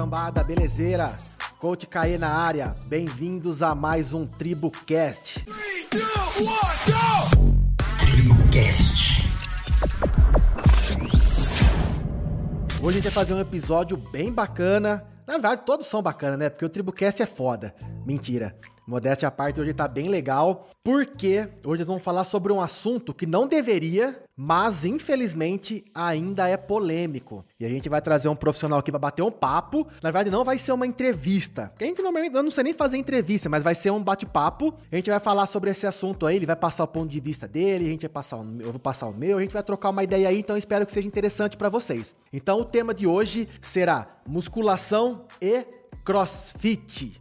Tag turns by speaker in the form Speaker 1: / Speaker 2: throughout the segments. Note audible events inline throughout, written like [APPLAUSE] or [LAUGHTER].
Speaker 1: cambada, belezeira? Coach Caê na área, bem-vindos a mais um TribuCast. TribuCast. Hoje a gente vai fazer um episódio bem bacana. Na verdade, todos são bacanas, né? Porque o TribuCast é foda. Mentira. Modéstia à parte, hoje tá bem legal, porque hoje nós vamos falar sobre um assunto que não deveria, mas infelizmente ainda é polêmico. E a gente vai trazer um profissional aqui para bater um papo. Na verdade, não vai ser uma entrevista. Porque a gente normalmente não sei nem fazer entrevista, mas vai ser um bate-papo. A gente vai falar sobre esse assunto aí, ele vai passar o ponto de vista dele, a gente vai passar o meu, eu vou passar o meu, a gente vai trocar uma ideia aí, então espero que seja interessante para vocês. Então o tema de hoje será musculação e crossfit.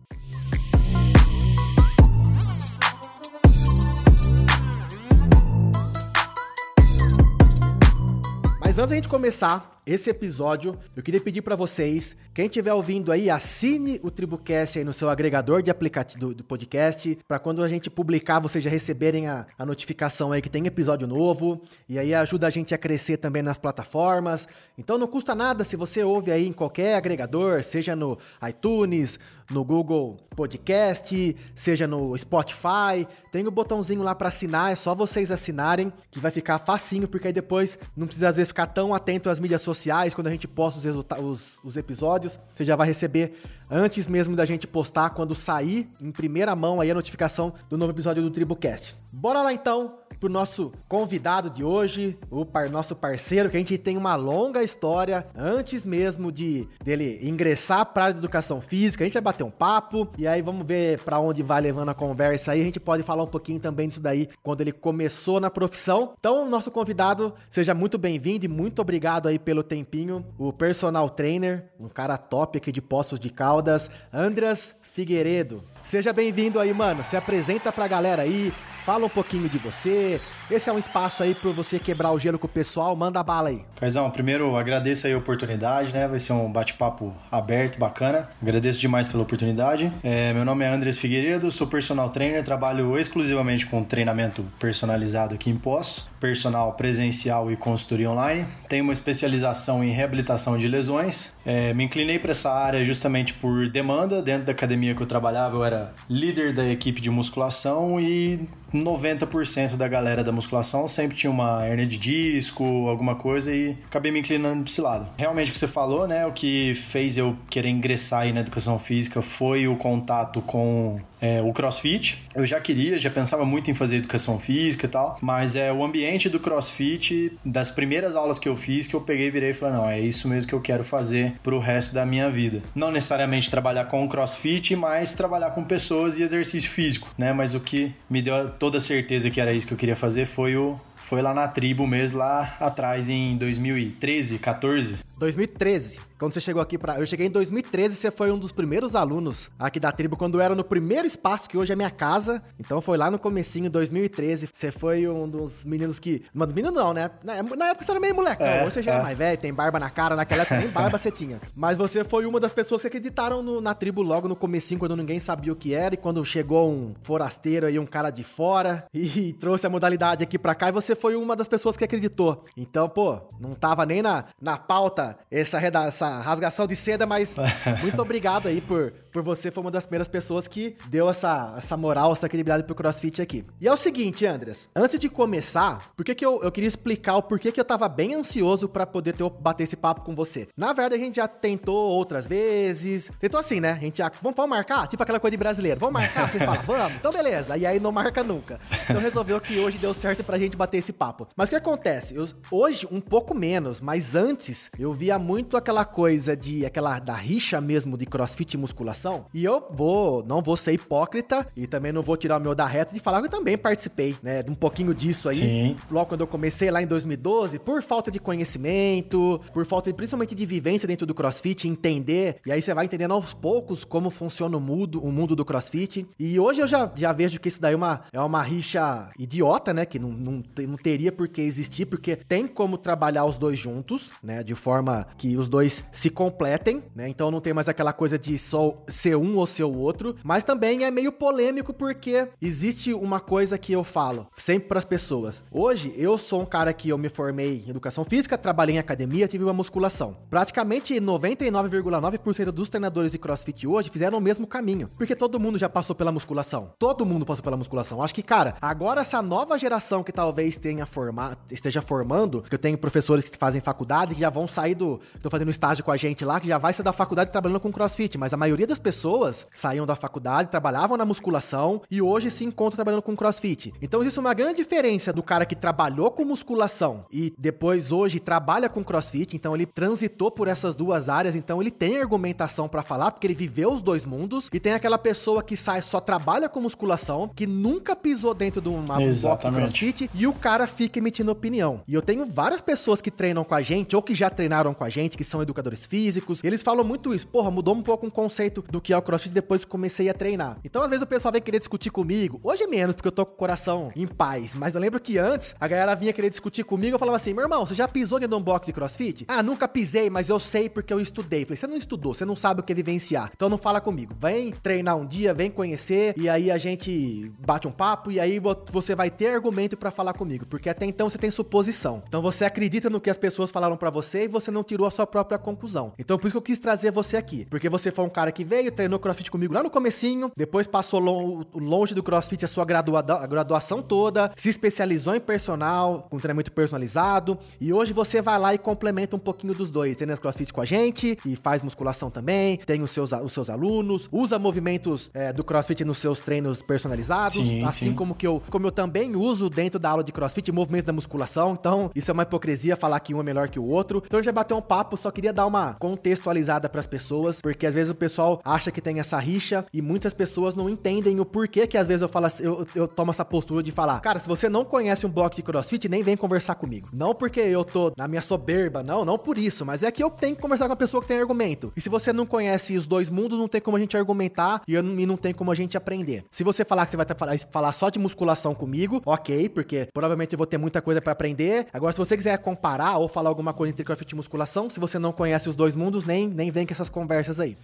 Speaker 1: Antes da gente começar esse episódio, eu queria pedir para vocês, quem estiver ouvindo aí, assine o Tribucast aí no seu agregador de aplicativo do, podcast, para quando a gente publicar, vocês já receberem a, a notificação aí que tem episódio novo, e aí ajuda a gente a crescer também nas plataformas. Então não custa nada se você ouve aí em qualquer agregador, seja no iTunes, no Google Podcast, seja no Spotify. Tem o um botãozinho lá para assinar, é só vocês assinarem, que vai ficar facinho, porque aí depois não precisa às vezes ficar tão atento às mídias sociais, quando a gente posta os, os, os episódios, você já vai receber antes mesmo da gente postar, quando sair em primeira mão aí a notificação do novo episódio do TribuCast. Bora lá então pro nosso convidado de hoje, o par, nosso parceiro, que a gente tem uma longa história antes mesmo de dele ingressar para a educação física. A gente vai bater um papo e aí vamos ver para onde vai levando a conversa aí. A gente pode falar um pouquinho também disso daí quando ele começou na profissão. Então, nosso convidado, seja muito bem-vindo e muito obrigado aí pelo tempinho. O personal trainer, um cara top aqui de Poços de Caldas, Andras Figueiredo. Seja bem-vindo aí, mano. Se apresenta pra galera aí, fala um pouquinho de você, esse é um espaço aí para você quebrar o gelo com o pessoal, manda bala aí.
Speaker 2: Caizão, primeiro agradeço aí a oportunidade, né? Vai ser um bate-papo aberto, bacana. Agradeço demais pela oportunidade. É, meu nome é Andres Figueiredo, sou personal trainer, trabalho exclusivamente com treinamento personalizado aqui em Poço, personal presencial e consultoria online. Tenho uma especialização em reabilitação de lesões. É, me inclinei para essa área justamente por demanda. Dentro da academia que eu trabalhava, eu era líder da equipe de musculação e 90% da galera da musculação sempre tinha uma hernia de disco, alguma coisa e acabei me inclinando para esse lado. Realmente o que você falou, né, o que fez eu querer ingressar aí na educação física foi o contato com é, o CrossFit. Eu já queria, já pensava muito em fazer educação física e tal, mas é o ambiente do CrossFit, das primeiras aulas que eu fiz, que eu peguei virei e falei, não, é isso mesmo que eu quero fazer pro resto da minha vida. Não necessariamente trabalhar com CrossFit, mas trabalhar com pessoas e exercício físico, né? Mas o que me deu toda a certeza que era isso que eu queria fazer foi o foi lá na tribo mesmo, lá atrás em 2013, 14.
Speaker 1: 2013. Quando você chegou aqui para, eu cheguei em 2013, você foi um dos primeiros alunos aqui da tribo quando era no primeiro espaço que hoje é minha casa. Então foi lá no comecinho 2013. Você foi um dos meninos que, mano, menino não, né? Na época você era meio molecão, é, hoje você já é. é mais velho, tem barba na cara, naquela época nem barba você tinha. Mas você foi uma das pessoas que acreditaram no, na tribo logo no comecinho quando ninguém sabia o que era e quando chegou um forasteiro aí, um cara de fora e trouxe a modalidade aqui para cá e você foi uma das pessoas que acreditou. Então, pô, não tava nem na, na pauta essa, essa rasgação de seda, mas [LAUGHS] muito obrigado aí por, por você. Foi uma das primeiras pessoas que deu essa, essa moral, essa credibilidade pro CrossFit aqui. E é o seguinte, Andreas, antes de começar, por que, que eu, eu queria explicar o porquê que eu tava bem ansioso para poder ter, bater esse papo com você. Na verdade, a gente já tentou outras vezes. Tentou assim, né? A gente já. Vamos, vamos marcar? Tipo aquela coisa de brasileiro. Vamos marcar? Você fala, vamos? Então beleza. E aí não marca nunca. Então resolveu que hoje deu certo pra gente bater esse papo. Mas o que acontece? Eu, hoje, um pouco menos, mas antes, eu via muito aquela coisa de aquela da rixa mesmo de crossfit e musculação. E eu vou, não vou ser hipócrita e também não vou tirar o meu da reta de falar que eu também participei, né, de um pouquinho disso aí. Sim. Logo quando eu comecei lá em 2012, por falta de conhecimento, por falta de, principalmente de vivência dentro do crossfit, entender, e aí você vai entendendo aos poucos como funciona o mundo, o mundo do crossfit. E hoje eu já, já vejo que isso daí é uma, é uma rixa idiota, né, que não, não, não teria por que existir, porque tem como trabalhar os dois juntos, né? De forma que os dois se completem, né? Então não tem mais aquela coisa de só ser um ou ser o outro. Mas também é meio polêmico porque existe uma coisa que eu falo sempre para as pessoas. Hoje eu sou um cara que eu me formei em educação física, trabalhei em academia, tive uma musculação. Praticamente 99,9% dos treinadores de CrossFit hoje fizeram o mesmo caminho, porque todo mundo já passou pela musculação. Todo mundo passou pela musculação. Acho que, cara, agora essa nova geração que talvez tenha formado, esteja formando, que eu tenho professores que fazem faculdade que já vão sair do, estão fazendo estágio com a gente lá, que já vai sair da faculdade trabalhando com CrossFit, mas a maioria das pessoas saíam da faculdade, trabalhavam na musculação e hoje se encontram trabalhando com CrossFit. Então existe uma grande diferença do cara que trabalhou com musculação e depois hoje trabalha com CrossFit, então ele transitou por essas duas áreas, então ele tem argumentação para falar porque ele viveu os dois mundos. E tem aquela pessoa que sai só trabalha com musculação, que nunca pisou dentro de uma box de CrossFit e o cara fica emitindo opinião. E eu tenho várias pessoas que treinam com a gente ou que já treinaram com a gente, que são educadores físicos, eles falam muito isso. Porra, mudou um pouco o conceito do que é o CrossFit depois que comecei a treinar. Então, às vezes o pessoal vem querer discutir comigo. Hoje é menos, porque eu tô com o coração em paz. Mas eu lembro que antes a galera vinha querer discutir comigo. Eu falava assim: meu irmão, você já pisou dentro de um box de CrossFit? Ah, nunca pisei, mas eu sei porque eu estudei. Falei, você não estudou, você não sabe o que é vivenciar. Então não fala comigo. Vem treinar um dia, vem conhecer, e aí a gente bate um papo, e aí você vai ter argumento para falar comigo. Porque até então você tem suposição. Então você acredita no que as pessoas falaram para você e você não tirou a sua própria conclusão. Então por isso que eu quis trazer você aqui. Porque você foi um cara que veio, treinou CrossFit comigo lá no comecinho, depois passou longe do CrossFit a sua a graduação toda, se especializou em personal, com treinamento personalizado, e hoje você vai lá e complementa um pouquinho dos dois. Treina CrossFit com a gente e faz musculação também, tem os seus, os seus alunos, usa movimentos é, do CrossFit nos seus treinos personalizados, sim, assim sim. como que eu, como eu também uso dentro da aula de CrossFit movimentos da musculação. Então, isso é uma hipocrisia falar que um é melhor que o outro. Então, já bateu um papo, só queria dar uma contextualizada para as pessoas, porque às vezes o pessoal acha que tem essa rixa e muitas pessoas não entendem o porquê que às vezes eu falo assim, eu, eu tomo essa postura de falar, cara, se você não conhece um box de crossfit, nem vem conversar comigo. Não porque eu tô na minha soberba, não, não por isso, mas é que eu tenho que conversar com a pessoa que tem argumento. E se você não conhece os dois mundos, não tem como a gente argumentar e, eu, e não tem como a gente aprender. Se você falar que você vai falar só de musculação comigo, ok, porque provavelmente eu vou ter muita coisa para aprender. Agora, se você quiser comparar ou falar alguma coisa entre crossfit e musculação, se você não conhece os dois mundos, nem, nem vem com essas conversas aí.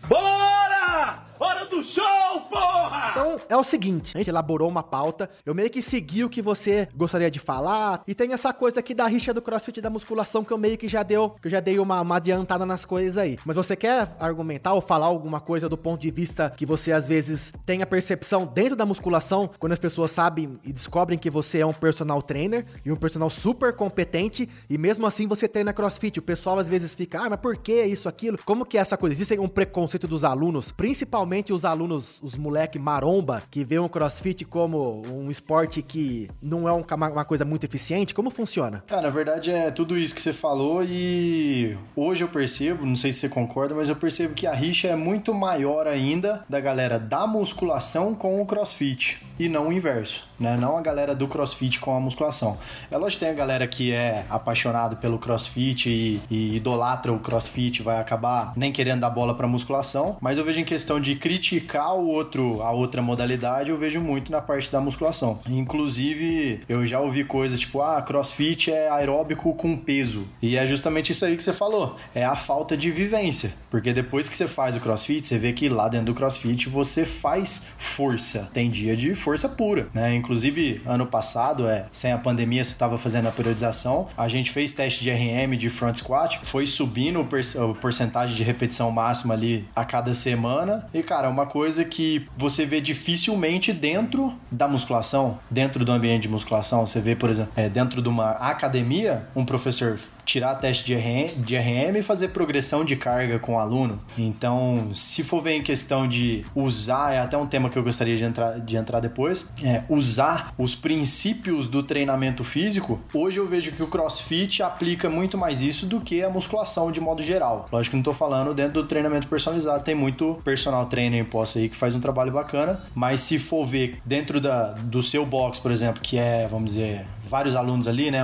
Speaker 3: Hora do show, porra!
Speaker 1: Então, é o seguinte, a gente elaborou uma pauta, eu meio que segui o que você gostaria de falar, e tem essa coisa aqui da rixa do crossfit da musculação que eu meio que já deu, que eu já dei uma, uma adiantada nas coisas aí. Mas você quer argumentar ou falar alguma coisa do ponto de vista que você às vezes tem a percepção dentro da musculação, quando as pessoas sabem e descobrem que você é um personal trainer e um personal super competente, e mesmo assim você treina crossfit, o pessoal às vezes fica, ah, mas por que isso, aquilo? Como que é essa coisa? Existe um preconceito dos alunos, principalmente os alunos, os moleque maromba, que vê o crossfit como um esporte que não é um, uma coisa muito eficiente? Como funciona?
Speaker 2: Cara, na verdade é tudo isso que você falou e hoje eu percebo, não sei se você concorda, mas eu percebo que a rixa é muito maior ainda da galera da musculação com o crossfit e não o inverso, né? Não a galera do crossfit com a musculação. É lógico que tem a galera que é apaixonado pelo crossfit e, e idolatra o crossfit, vai acabar nem querendo dar bola pra musculação, mas eu vejo em questão de criticar o outro, a outra modalidade, eu vejo muito na parte da musculação. Inclusive, eu já ouvi coisas tipo, ah, crossfit é aeróbico com peso. E é justamente isso aí que você falou. É a falta de vivência. Porque depois que você faz o crossfit, você vê que lá dentro do crossfit você faz força. Tem dia de força pura, né? Inclusive, ano passado, é, sem a pandemia, você estava fazendo a periodização, a gente fez teste de RM de front squat, foi subindo o, o porcentagem de repetição máxima ali a cada semana. E, cara, uma coisa que você vê dificilmente dentro da musculação, dentro do ambiente de musculação. Você vê, por exemplo, é, dentro de uma academia, um professor tirar teste de RM, de RM e fazer progressão de carga com o aluno. Então, se for ver em questão de usar, é até um tema que eu gostaria de entrar, de entrar depois, é usar os princípios do treinamento físico, hoje eu vejo que o CrossFit aplica muito mais isso do que a musculação de modo geral. Lógico que não estou falando dentro do treinamento personalizado, tem muito personal trainer em posse aí que faz um trabalho bacana, mas se for ver dentro da, do seu box, por exemplo, que é, vamos dizer, vários alunos ali, né?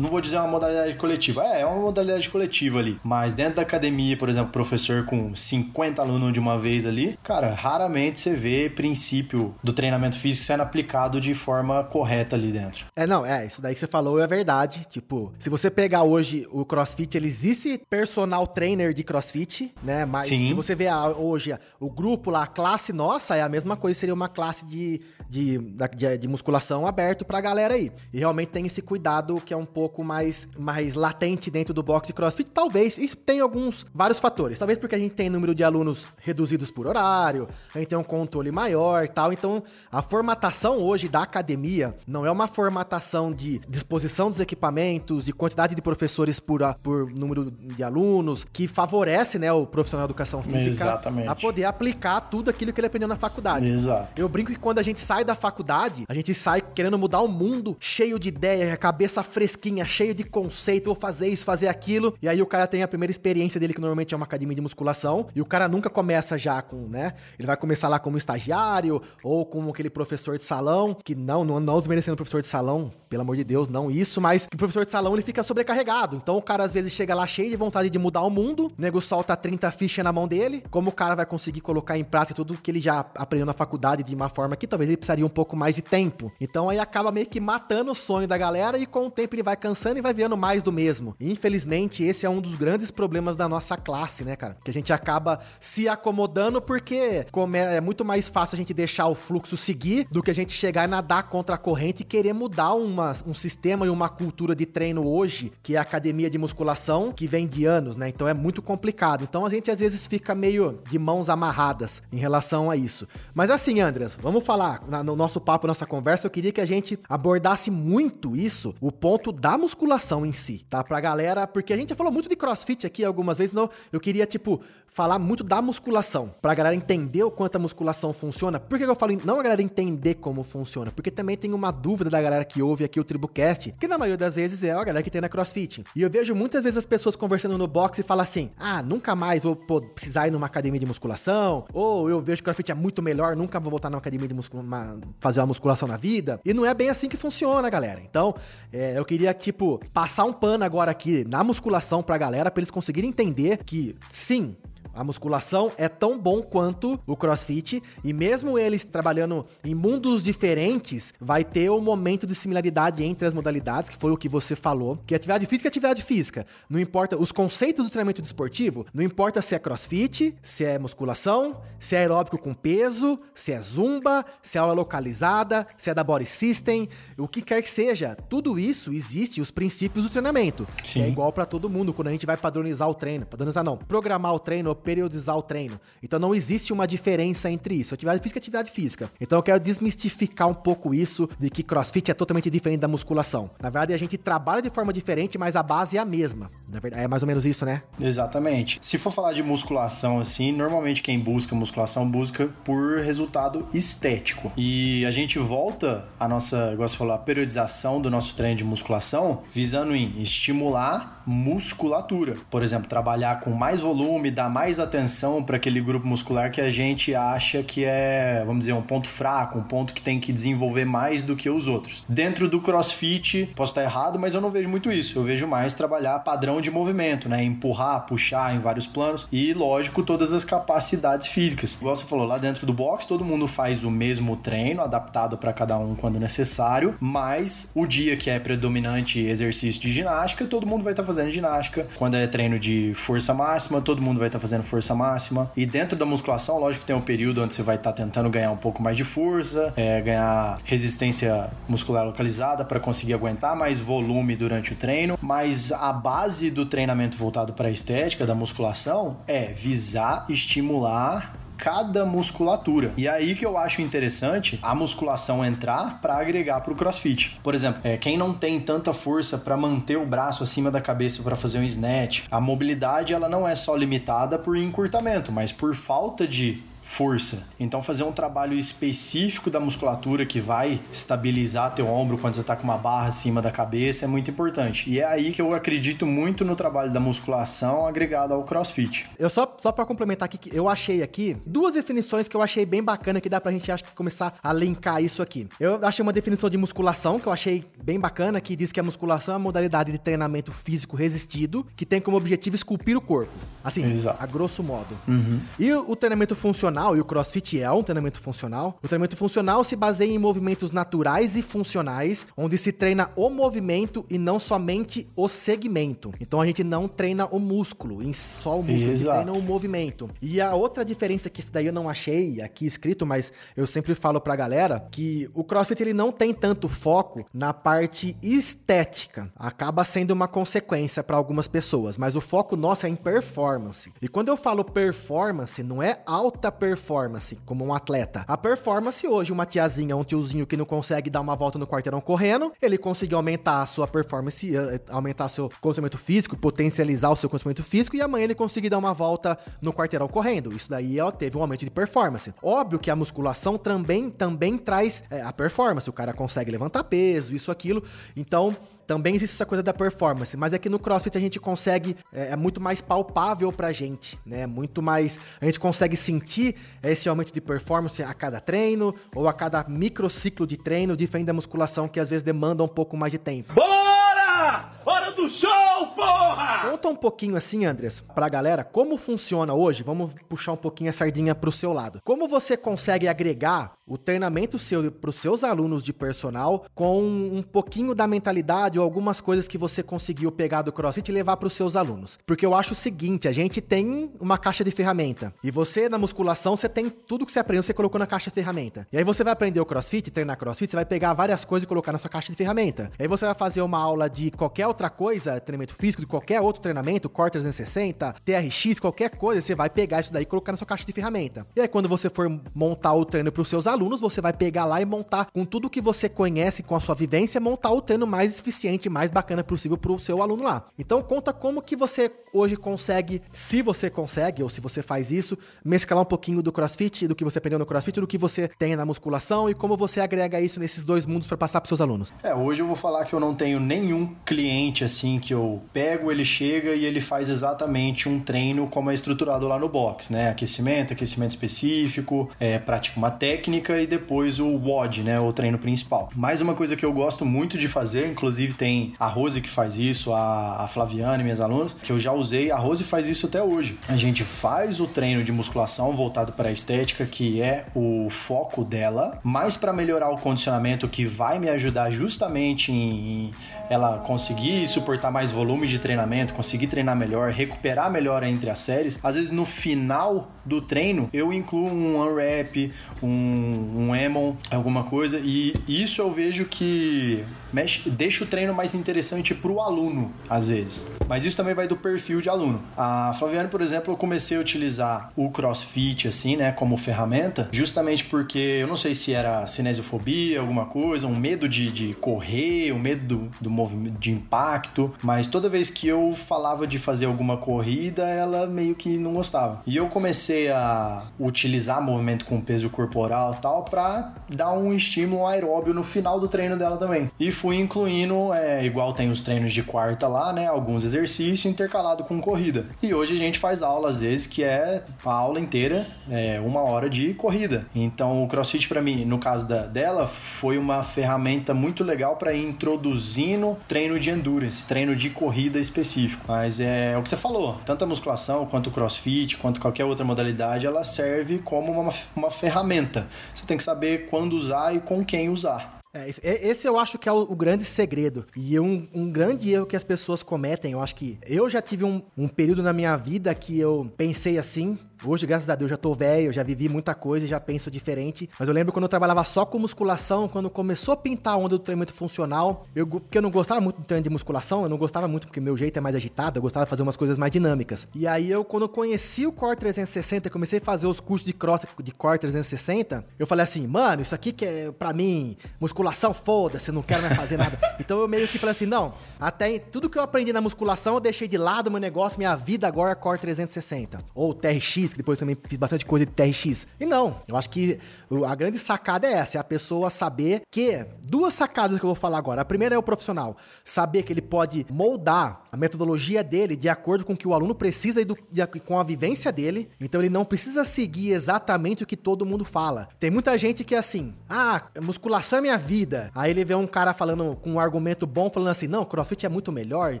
Speaker 2: Não vou dizer uma modalidade coletiva, é, é uma modalidade coletiva ali, mas dentro da academia, por exemplo, professor com 50 alunos de uma vez ali, cara, raramente você vê princípio do treinamento físico sendo aplicado de forma correta ali dentro.
Speaker 1: É, não, é, isso daí que você falou é verdade. Tipo, se você pegar hoje o CrossFit, ele existe personal trainer de CrossFit, né? Mas Sim. se você ver a, hoje o grupo lá, a classe nossa, é a mesma coisa, seria uma classe de, de, de, de musculação aberto pra galera aí. E realmente tem esse cuidado que é um pouco mais, mais latente dentro do box de CrossFit. Talvez, isso tem alguns, vários fatores. Talvez porque a gente tem número de alunos reduzidos por horário, a gente tem um controle maior e tal. Então, a formatação hoje da academia não é uma formatação de disposição dos equipamentos, de quantidade de professores por, por número de alunos, que favorece, né, o profissional de educação física
Speaker 2: Exatamente.
Speaker 1: a poder aplicar tudo aquilo que ele aprendeu na faculdade.
Speaker 2: Exato.
Speaker 1: Eu brinco que quando a gente sai da faculdade, a gente sai querendo mudar o mundo, cheio de ideia, cabeça fresquinha, cheio de conceito, vou fazer isso, fazer aquilo. E aí o cara tem a primeira experiência dele, que normalmente é uma academia de musculação, e o cara nunca começa já com, né? Ele vai começar lá como estagiário ou como aquele professor de salão, que não, não, não desmerecendo professor de salão, pelo amor de Deus, não isso, mas que o professor de salão ele fica sobrecarregado. Então o cara às vezes chega lá cheio de vontade de mudar o mundo, o nego solta 30 fichas na mão dele, como o cara vai conseguir colocar em prática tudo que ele já aprendeu na faculdade de uma forma que talvez ele precisaria um pouco mais de tempo. Então aí acaba meio que matando o sonho da galera e com o tempo ele vai cansando e vai virando mais do mesmo. Infelizmente, esse é um dos grandes problemas da nossa classe, né, cara? Que a gente acaba se acomodando porque como é, é muito mais fácil a gente deixar o fluxo seguir do que a gente chegar e nadar contra a corrente e querer mudar uma, um sistema e uma cultura de treino hoje, que é a academia de musculação, que vem de anos, né? Então é muito complicado. Então a gente às vezes fica meio de mãos amarradas em relação a isso. Mas assim, Andreas, vamos falar no nosso papo, nossa conversa, eu queria que a gente abordasse muito isso, o ponto da musculação em si, tá? Pra galera, porque a gente já falou muito de crossfit aqui algumas vezes, não, eu queria, tipo, falar muito da musculação, pra galera entender o quanto a musculação funciona. Por que eu falo não a galera entender como funciona? Porque também tem uma dúvida da galera que ouve aqui o Tribucast, que na maioria das vezes é a galera que tem na CrossFit. E eu vejo muitas vezes as pessoas conversando no box e falam assim: "Ah, nunca mais vou precisar ir numa academia de musculação", ou eu vejo que CrossFit é muito melhor, nunca vou voltar numa academia de musculação, fazer uma musculação na vida. E não é bem assim que funciona, galera. Então, é, eu queria tipo passar um pano agora aqui na musculação pra galera para eles conseguirem entender que sim, a musculação é tão bom quanto o crossfit, e mesmo eles trabalhando em mundos diferentes, vai ter um momento de similaridade entre as modalidades, que foi o que você falou, que atividade física é atividade física. Não importa os conceitos do treinamento desportivo, não importa se é crossfit, se é musculação, se é aeróbico com peso, se é zumba, se é aula localizada, se é da body system, o que quer que seja, tudo isso existe os princípios do treinamento. Sim. é igual para todo mundo quando a gente vai padronizar o treino, padronizar não, programar o treino periodizar o treino. Então não existe uma diferença entre isso. Atividade física é atividade física. Então eu quero desmistificar um pouco isso de que crossfit é totalmente diferente da musculação. Na verdade, a gente trabalha de forma diferente, mas a base é a mesma. Na verdade, é mais ou menos isso, né?
Speaker 2: Exatamente. Se for falar de musculação assim, normalmente quem busca musculação busca por resultado estético. E a gente volta a nossa, você falou, a periodização do nosso treino de musculação visando em estimular musculatura. Por exemplo, trabalhar com mais volume, dar mais mais atenção para aquele grupo muscular que a gente acha que é, vamos dizer, um ponto fraco, um ponto que tem que desenvolver mais do que os outros. Dentro do CrossFit, posso estar errado, mas eu não vejo muito isso. Eu vejo mais trabalhar padrão de movimento, né? Empurrar, puxar em vários planos e, lógico, todas as capacidades físicas. Igual você falou, lá dentro do box, todo mundo faz o mesmo treino, adaptado para cada um quando necessário, mas o dia que é predominante exercício de ginástica, todo mundo vai estar fazendo ginástica. Quando é treino de força máxima, todo mundo vai estar fazendo fazendo força máxima. E dentro da musculação, lógico que tem um período onde você vai estar tá tentando ganhar um pouco mais de força, é, ganhar resistência muscular localizada para conseguir aguentar mais volume durante o treino. Mas a base do treinamento voltado para a estética da musculação é visar estimular cada musculatura. E aí que eu acho interessante a musculação entrar para agregar para o CrossFit. Por exemplo, é, quem não tem tanta força para manter o braço acima da cabeça para fazer um snatch, a mobilidade ela não é só limitada por encurtamento, mas por falta de força. Então fazer um trabalho específico da musculatura que vai estabilizar teu ombro quando você tá com uma barra acima da cabeça é muito importante. E é aí que eu acredito muito no trabalho da musculação agregado ao CrossFit.
Speaker 1: Eu só só para complementar aqui eu achei aqui duas definições que eu achei bem bacana que dá pra gente acho que começar a linkar isso aqui. Eu achei uma definição de musculação que eu achei bem bacana que diz que a musculação é uma modalidade de treinamento físico resistido que tem como objetivo esculpir o corpo. Assim, Exato. a grosso modo. Uhum. E o, o treinamento funcional, e o CrossFit é um treinamento funcional, o treinamento funcional se baseia em movimentos naturais e funcionais, onde se treina o movimento e não somente o segmento. Então a gente não treina o músculo, em só o músculo, Exato. a gente treina o movimento. E a outra diferença que isso daí eu não achei aqui escrito, mas eu sempre falo pra galera que o CrossFit ele não tem tanto foco na parte estética. Acaba sendo uma consequência para algumas pessoas, mas o foco nosso é em performance. E quando eu falo performance, não é alta performance como um atleta. A performance hoje, uma tiazinha, um tiozinho que não consegue dar uma volta no quarteirão correndo, ele conseguiu aumentar a sua performance, eh, aumentar seu conhecimento físico, potencializar o seu conhecimento físico e amanhã ele conseguir dar uma volta no quarteirão correndo. Isso daí ó, teve um aumento de performance. Óbvio que a musculação também, também traz é, a performance. O cara consegue levantar peso, isso, aquilo. Então, também existe essa coisa da performance, mas é que no CrossFit a gente consegue, é, é muito mais palpável pra gente, né? Muito mais, a gente consegue sentir esse aumento de performance a cada treino ou a cada microciclo de treino, diferente da musculação que às vezes demanda um pouco mais de tempo.
Speaker 3: Bora! Hora do show, porra!
Speaker 1: Conta um pouquinho assim, Andres, pra galera, como funciona hoje, vamos puxar um pouquinho a sardinha pro seu lado. Como você consegue agregar o treinamento seu pros seus alunos de personal com um pouquinho da mentalidade ou algumas coisas que você conseguiu pegar do CrossFit e levar pros seus alunos? Porque eu acho o seguinte, a gente tem uma caixa de ferramenta e você na musculação, você tem tudo que você aprendeu, você colocou na caixa de ferramenta. E aí você vai aprender o CrossFit, treinar CrossFit, você vai pegar várias coisas e colocar na sua caixa de ferramenta. E aí você vai fazer uma aula de qualquer outra coisa, treinamento físico, de qualquer outro treinamento, Core 360, TRX, qualquer coisa, você vai pegar isso daí e colocar na sua caixa de ferramenta. E aí quando você for montar o treino para os seus alunos, você vai pegar lá e montar com tudo que você conhece, com a sua vivência, montar o treino mais eficiente, mais bacana possível para o seu aluno lá. Então conta como que você hoje consegue, se você consegue ou se você faz isso, mesclar um pouquinho do CrossFit, do que você aprendeu no CrossFit, do que você tem na musculação e como você agrega isso nesses dois mundos para passar para seus alunos.
Speaker 2: É, hoje eu vou falar que eu não tenho nenhum cliente assim assim que eu pego, ele chega e ele faz exatamente um treino como é estruturado lá no box, né? Aquecimento, aquecimento específico, é, pratica uma técnica e depois o WOD, né? O treino principal. Mais uma coisa que eu gosto muito de fazer, inclusive tem a Rose que faz isso, a, a Flaviane, minhas alunas, que eu já usei, a Rose faz isso até hoje. A gente faz o treino de musculação voltado para a estética, que é o foco dela, mas para melhorar o condicionamento que vai me ajudar justamente em ela conseguir suportar mais volume de treinamento, conseguir treinar melhor, recuperar melhor entre as séries, às vezes no final do treino eu incluo um unwrap, um, um Emon, alguma coisa, e isso eu vejo que mexe, deixa o treino mais interessante para o aluno, às vezes. Mas isso também vai do perfil de aluno. A Flaviane, por exemplo, eu comecei a utilizar o CrossFit, assim, né, como ferramenta, justamente porque eu não sei se era cinesiofobia, alguma coisa, um medo de, de correr, um medo do, do movimento, de impacto, mas toda vez que eu falava de fazer alguma corrida, ela meio que não gostava. E eu comecei a utilizar movimento com peso corporal tal para dar um estímulo aeróbio no final do treino dela também. E fui incluindo, é, igual tem os treinos de quarta lá, né? Alguns exercícios intercalado com corrida. E hoje a gente faz aula, às vezes, que é a aula inteira, é, uma hora de corrida. Então o CrossFit, para mim, no caso da, dela, foi uma ferramenta muito legal para ir introduzindo treino de endurance, treino de corrida específico. Mas é, é o que você falou, tanto a musculação quanto o CrossFit, quanto qualquer outra modalidade, ela serve como uma, uma ferramenta. Você tem que saber quando usar e com quem usar.
Speaker 1: É, esse eu acho que é o, o grande segredo. E um, um, grande erro que as pessoas cometem, eu acho que eu já tive um, um período na minha vida que eu pensei assim, Hoje, graças a Deus, já tô velho, já vivi muita coisa, já penso diferente. Mas eu lembro quando eu trabalhava só com musculação, quando começou a pintar a onda do treinamento funcional, eu, porque eu não gostava muito do treino de musculação, eu não gostava muito porque meu jeito é mais agitado, eu gostava de fazer umas coisas mais dinâmicas. E aí eu, quando eu conheci o Core 360, comecei a fazer os cursos de cross de Core 360, eu falei assim, mano, isso aqui que é pra mim, musculação, foda-se, eu não quero mais fazer nada. [LAUGHS] então eu meio que falei assim, não, até tudo que eu aprendi na musculação eu deixei de lado meu negócio, minha vida agora é Core 360. Ou TRX, física, depois também fiz bastante coisa de TRX. E não, eu acho que a grande sacada é essa, é a pessoa saber que duas sacadas que eu vou falar agora. A primeira é o profissional saber que ele pode moldar a metodologia dele de acordo com o que o aluno precisa e, do, e com a vivência dele. Então ele não precisa seguir exatamente o que todo mundo fala. Tem muita gente que é assim: "Ah, musculação é minha vida". Aí ele vê um cara falando com um argumento bom falando assim: "Não, CrossFit é muito melhor".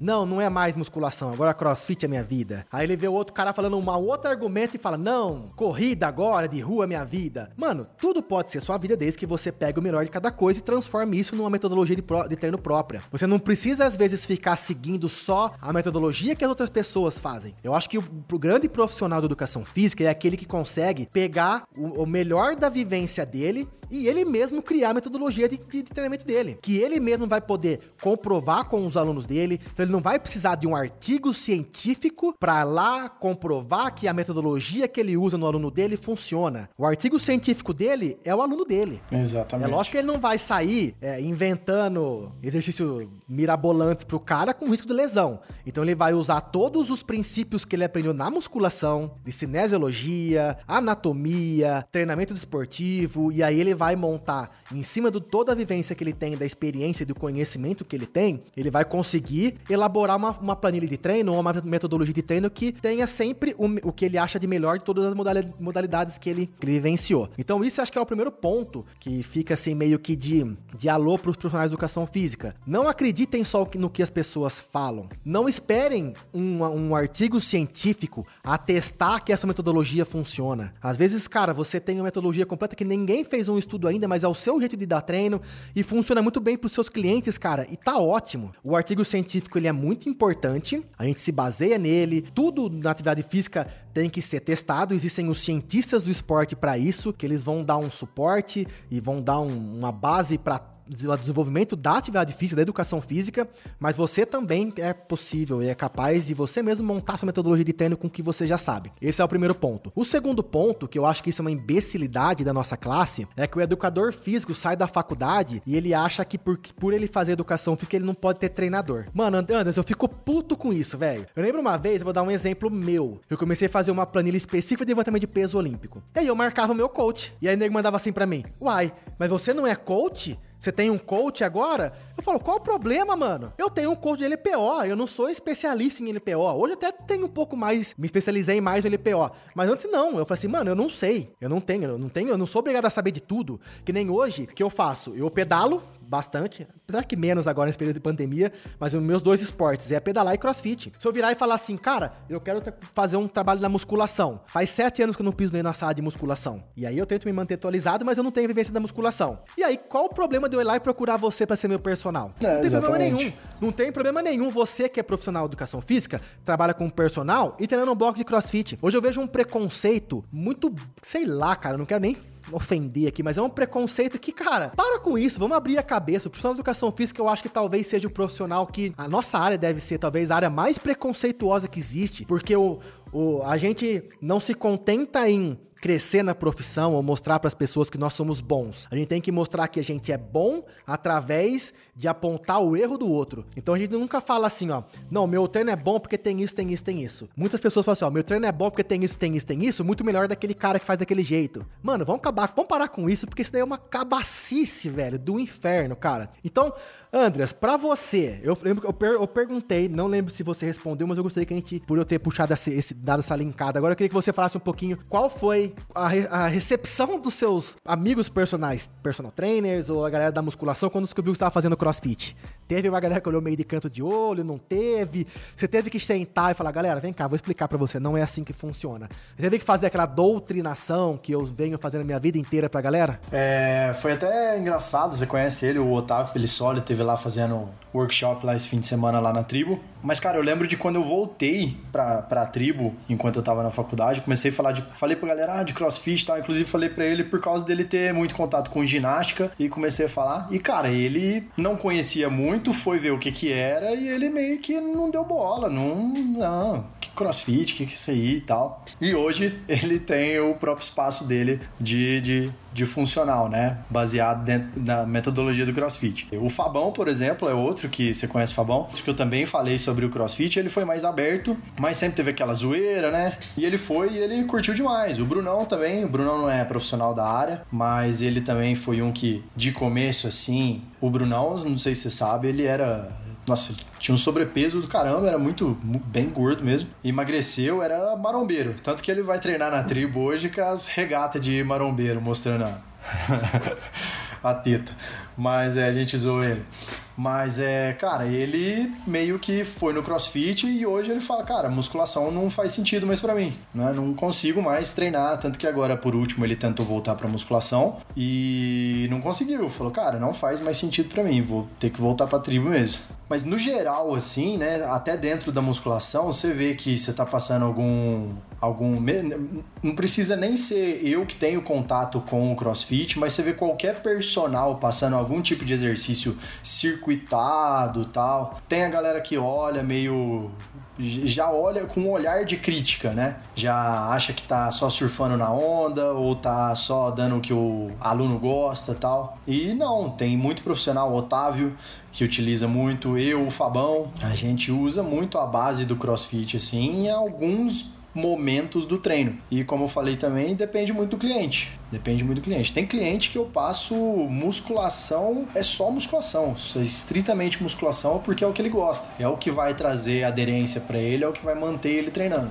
Speaker 1: Não, não é mais musculação, agora CrossFit é minha vida. Aí ele vê outro cara falando um outro argumento e fala: "Não, corrida agora de rua é minha vida". Mano, tudo pode ser sua vida desde que você pega o melhor de cada coisa e transforme isso numa metodologia de, pro, de treino própria. Você não precisa às vezes ficar seguindo só a metodologia que as outras pessoas fazem. Eu acho que o, o grande profissional da educação física é aquele que consegue pegar o, o melhor da vivência dele e ele mesmo criar a metodologia de, de, de, treinamento dele, que ele mesmo vai poder comprovar com os alunos dele. Então ele não vai precisar de um artigo científico para lá comprovar que a metodologia que ele usa no aluno dele funciona. O artigo científico dele é o aluno dele.
Speaker 2: Exatamente.
Speaker 1: É lógico que ele não vai sair é, inventando exercício mirabolantes pro cara com risco de lesão. Então ele vai usar todos os princípios que ele aprendeu na musculação, de cinesiologia, anatomia, treinamento desportivo, e aí ele vai montar em cima de toda a vivência que ele tem, da experiência e do conhecimento que ele tem, ele vai conseguir elaborar uma, uma planilha de treino ou uma metodologia de treino que tenha sempre o, o que ele acha de melhor de todas as modalidades que ele, que ele vivenciou. Então, isso acho que é o primeiro ponto que fica assim meio que de, de alô para os profissionais de educação física. Não acreditem só no que as pessoas falam. Não esperem um, um artigo científico atestar que essa metodologia funciona. Às vezes, cara, você tem uma metodologia completa que ninguém fez um estudo ainda, mas é o seu jeito de dar treino e funciona muito bem para os seus clientes, cara, e tá ótimo. O artigo científico ele é muito importante, a gente se baseia nele, tudo na atividade física tem que ser testado, existem os cientistas do esporte para isso, que eles vão dar um suporte e vão dar um, uma base para desenvolvimento da atividade física, da educação física, mas você também é possível e é capaz de você mesmo montar sua metodologia de treino com o que você já sabe. Esse é o primeiro ponto. O segundo ponto, que eu acho que isso é uma imbecilidade da nossa classe, é que o educador físico sai da faculdade e ele acha que por, por ele fazer educação física ele não pode ter treinador. Mano, Anderson, eu fico puto com isso, velho. Eu lembro uma vez, eu vou dar um exemplo meu. Eu comecei a fazer uma planilha específica de levantamento de peso olímpico. E aí eu marcava meu coach. E aí o nego mandava assim para mim: Uai, mas você não é coach? Você tem um coach agora? Eu falo, qual o problema, mano? Eu tenho um coach de LPO, eu não sou especialista em LPO. Hoje até tenho um pouco mais, me especializei mais em LPO. Mas antes não, eu falei assim, mano, eu não sei. Eu não tenho, eu não tenho, eu não sou obrigado a saber de tudo. Que nem hoje, que eu faço? Eu pedalo, bastante, apesar que menos agora nesse período de pandemia, mas os meus dois esportes é pedalar e crossfit. Se eu virar e falar assim, cara, eu quero fazer um trabalho na musculação, faz sete anos que eu não piso nem na sala de musculação, e aí eu tento me manter atualizado, mas eu não tenho vivência da musculação. E aí, qual o problema de eu ir lá e procurar você para ser meu personal?
Speaker 2: É,
Speaker 1: não tem
Speaker 2: exatamente.
Speaker 1: problema nenhum. Não tem problema nenhum. Você que é profissional de educação física, trabalha com personal e treinando um bloco de crossfit. Hoje eu vejo um preconceito muito, sei lá, cara, não quero nem ofender aqui, mas é um preconceito que, cara, para com isso, vamos abrir a cabeça. O profissional de educação física, eu acho que talvez seja o profissional que a nossa área deve ser talvez a área mais preconceituosa que existe, porque o, o, a gente não se contenta em crescer na profissão ou mostrar para as pessoas que nós somos bons. A gente tem que mostrar que a gente é bom através de apontar o erro do outro. Então a gente nunca fala assim, ó, não, meu treino é bom porque tem isso, tem isso, tem isso. Muitas pessoas falam assim, ó, meu treino é bom porque tem isso, tem isso, tem isso, muito melhor daquele cara que faz daquele jeito. Mano, vamos acabar, vamos parar com isso, porque isso daí é uma cabacice, velho, do inferno, cara. Então, Andreas, para você, eu lembro eu, per, eu perguntei, não lembro se você respondeu, mas eu gostaria que a gente, por eu ter puxado esse, esse dado essa linkada, agora eu queria que você falasse um pouquinho qual foi a, a recepção dos seus amigos personagens, personal trainers ou a galera da musculação quando descobriu que estava fazendo crossfit. Teve uma galera que olhou meio de canto de olho, não teve. Você teve que sentar e falar, galera, vem cá, vou explicar para você, não é assim que funciona. Você teve que fazer aquela doutrinação que eu venho fazendo a minha vida inteira pra galera?
Speaker 2: É, foi até engraçado, você conhece ele, o Otávio Pelissoli, teve lá fazendo workshop lá esse fim de semana lá na tribo. Mas, cara, eu lembro de quando eu voltei pra, pra tribo, enquanto eu tava na faculdade, comecei a falar de. Falei pra galera ah, de crossfit e tal. Inclusive, falei pra ele por causa dele ter muito contato com ginástica e comecei a falar. E, cara, ele não conhecia muito, foi ver o que que era e ele meio que não deu bola. Não. Não. Que crossfit, que, que isso aí e tal. E hoje ele tem o próprio espaço dele de, de, de funcional, né? Baseado dentro da metodologia do crossfit. O Fabão, por exemplo, é outro que você conhece o Fabão, que eu também falei sobre o crossfit. Ele foi mais aberto, mas sempre teve aquela zoeira, né? E ele foi e ele curtiu demais. O Brunão também, o Brunão não é profissional da área, mas ele também foi um que, de começo assim, o Brunão, não sei se você sabe, ele era nossa, tinha um sobrepeso do caramba, era muito, bem gordo mesmo. Emagreceu, era marombeiro. Tanto que ele vai treinar na tribo hoje com as regatas de marombeiro, mostrando a, [LAUGHS] a teta. Mas é, a gente zoou ele. Mas é, cara, ele meio que foi no crossfit e hoje ele fala, cara, musculação não faz sentido mais para mim, né? Não consigo mais treinar, tanto que agora por último ele tentou voltar para musculação e não conseguiu. Falou, cara, não faz mais sentido para mim, vou ter que voltar para tribo mesmo. Mas no geral assim, né, até dentro da musculação, você vê que você tá passando algum algum não precisa nem ser eu que tenho contato com o CrossFit, mas você vê qualquer personal passando algum tipo de exercício circuitado, tal. Tem a galera que olha meio já olha com um olhar de crítica, né? Já acha que tá só surfando na onda ou tá só dando o que o aluno gosta, tal. E não, tem muito profissional, Otávio, que utiliza muito, eu, o Fabão, a gente usa muito a base do CrossFit assim em alguns momentos do treino. E como eu falei também, depende muito do cliente. Depende muito do cliente. Tem cliente que eu passo musculação, é só musculação, é estritamente musculação porque é o que ele gosta. É o que vai trazer aderência para ele, é o que vai manter ele treinando.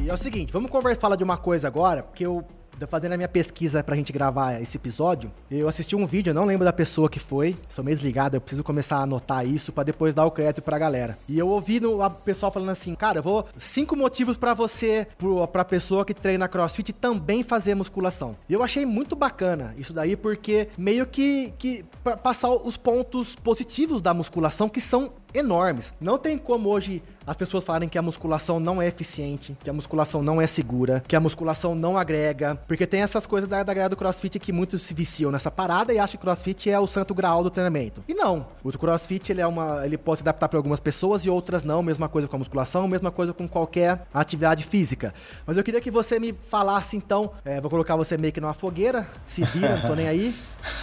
Speaker 1: E é o seguinte, vamos conversar, falar de uma coisa agora, porque eu fazendo a minha pesquisa pra gente gravar esse episódio, eu assisti um vídeo, não lembro da pessoa que foi, sou meio desligado, eu preciso começar a anotar isso para depois dar o crédito pra galera. E eu ouvi a pessoal falando assim, cara, eu vou cinco motivos para você, pro, pra pessoa que treina crossfit também fazer musculação. E eu achei muito bacana isso daí, porque meio que, que passar os pontos positivos da musculação que são enormes. Não tem como hoje as pessoas falarem que a musculação não é eficiente, que a musculação não é segura, que a musculação não agrega, porque tem essas coisas da, da galera do crossfit que muitos se viciam nessa parada e acham que crossfit é o santo graal do treinamento. E não. O crossfit ele é uma, ele pode se adaptar para algumas pessoas e outras não, mesma coisa com a musculação, mesma coisa com qualquer atividade física. Mas eu queria que você me falasse então, é, vou colocar você meio que numa fogueira, se vira, não tô nem aí.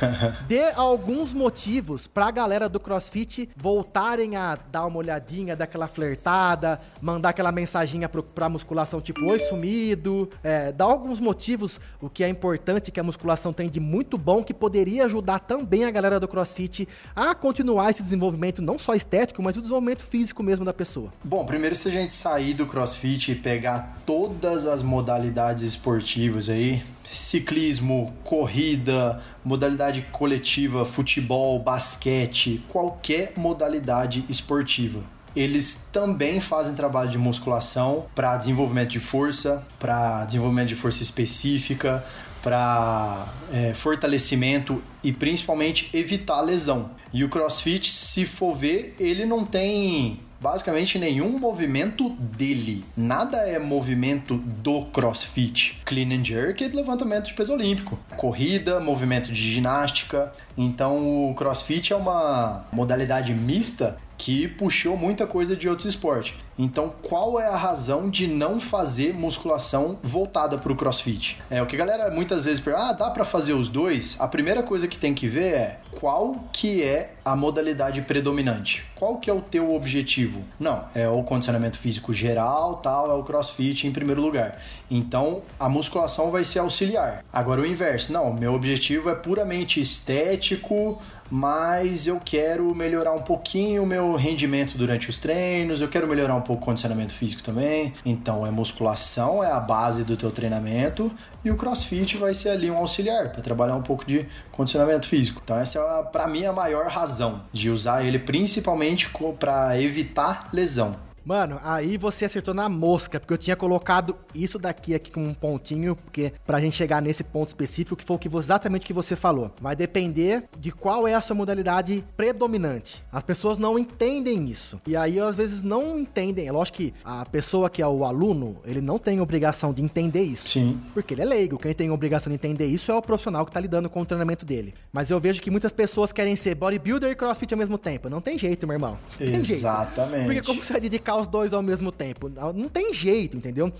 Speaker 1: [LAUGHS] Dê alguns motivos pra galera do crossfit voltarem a dar uma olhadinha, dar aquela flertada, mandar aquela mensaginha pro, pra musculação, tipo, oi sumido. É, dá alguns motivos, o que é importante que a musculação tem de muito bom, que poderia ajudar também a galera do crossfit a continuar esse desenvolvimento, não só estético, mas o desenvolvimento físico mesmo da pessoa.
Speaker 2: Bom, primeiro se a gente sair do crossfit e pegar todas as modalidades esportivas aí, ciclismo, corrida, modalidade coletiva, futebol, basquete, qualquer modalidade esportiva. Eles também fazem trabalho de musculação para desenvolvimento de força, para desenvolvimento de força específica, para é, fortalecimento e principalmente evitar lesão. E o CrossFit, se for ver, ele não tem basicamente nenhum movimento dele. Nada é movimento do crossfit. Clean and jerk é levantamento de peso olímpico. Corrida, movimento de ginástica. Então o crossfit é uma modalidade mista que puxou muita coisa de outros esportes. Então, qual é a razão de não fazer musculação voltada para o CrossFit? É o que a galera muitas vezes pergunta: ah, dá para fazer os dois? A primeira coisa que tem que ver é qual que é a modalidade predominante. Qual que é o teu objetivo? Não, é o condicionamento físico geral, tal, é o CrossFit em primeiro lugar. Então, a musculação vai ser auxiliar. Agora o inverso, não, meu objetivo é puramente estético, mas eu quero melhorar um pouquinho o meu rendimento durante os treinos, eu quero melhorar um pouco o condicionamento físico também. Então, é musculação, é a base do teu treinamento e o CrossFit vai ser ali um auxiliar para trabalhar um pouco de condicionamento físico. Então, essa é para mim a maior razão de usar ele principalmente para evitar lesão.
Speaker 1: Mano, aí você acertou na mosca, porque eu tinha colocado isso daqui aqui como um pontinho, porque pra gente chegar nesse ponto específico, que foi o que, exatamente o que você falou. Vai depender de qual é a sua modalidade predominante. As pessoas não entendem isso. E aí, às vezes, não entendem. É lógico que a pessoa que é o aluno, ele não tem obrigação de entender isso.
Speaker 2: Sim.
Speaker 1: Porque ele é leigo. Quem tem obrigação de entender isso é o profissional que tá lidando com o treinamento dele. Mas eu vejo que muitas pessoas querem ser bodybuilder e crossfit ao mesmo tempo. Não tem jeito, meu irmão. Não tem jeito.
Speaker 2: Exatamente.
Speaker 1: Porque como você vai dedicar os dois ao mesmo tempo? Não tem jeito, entendeu?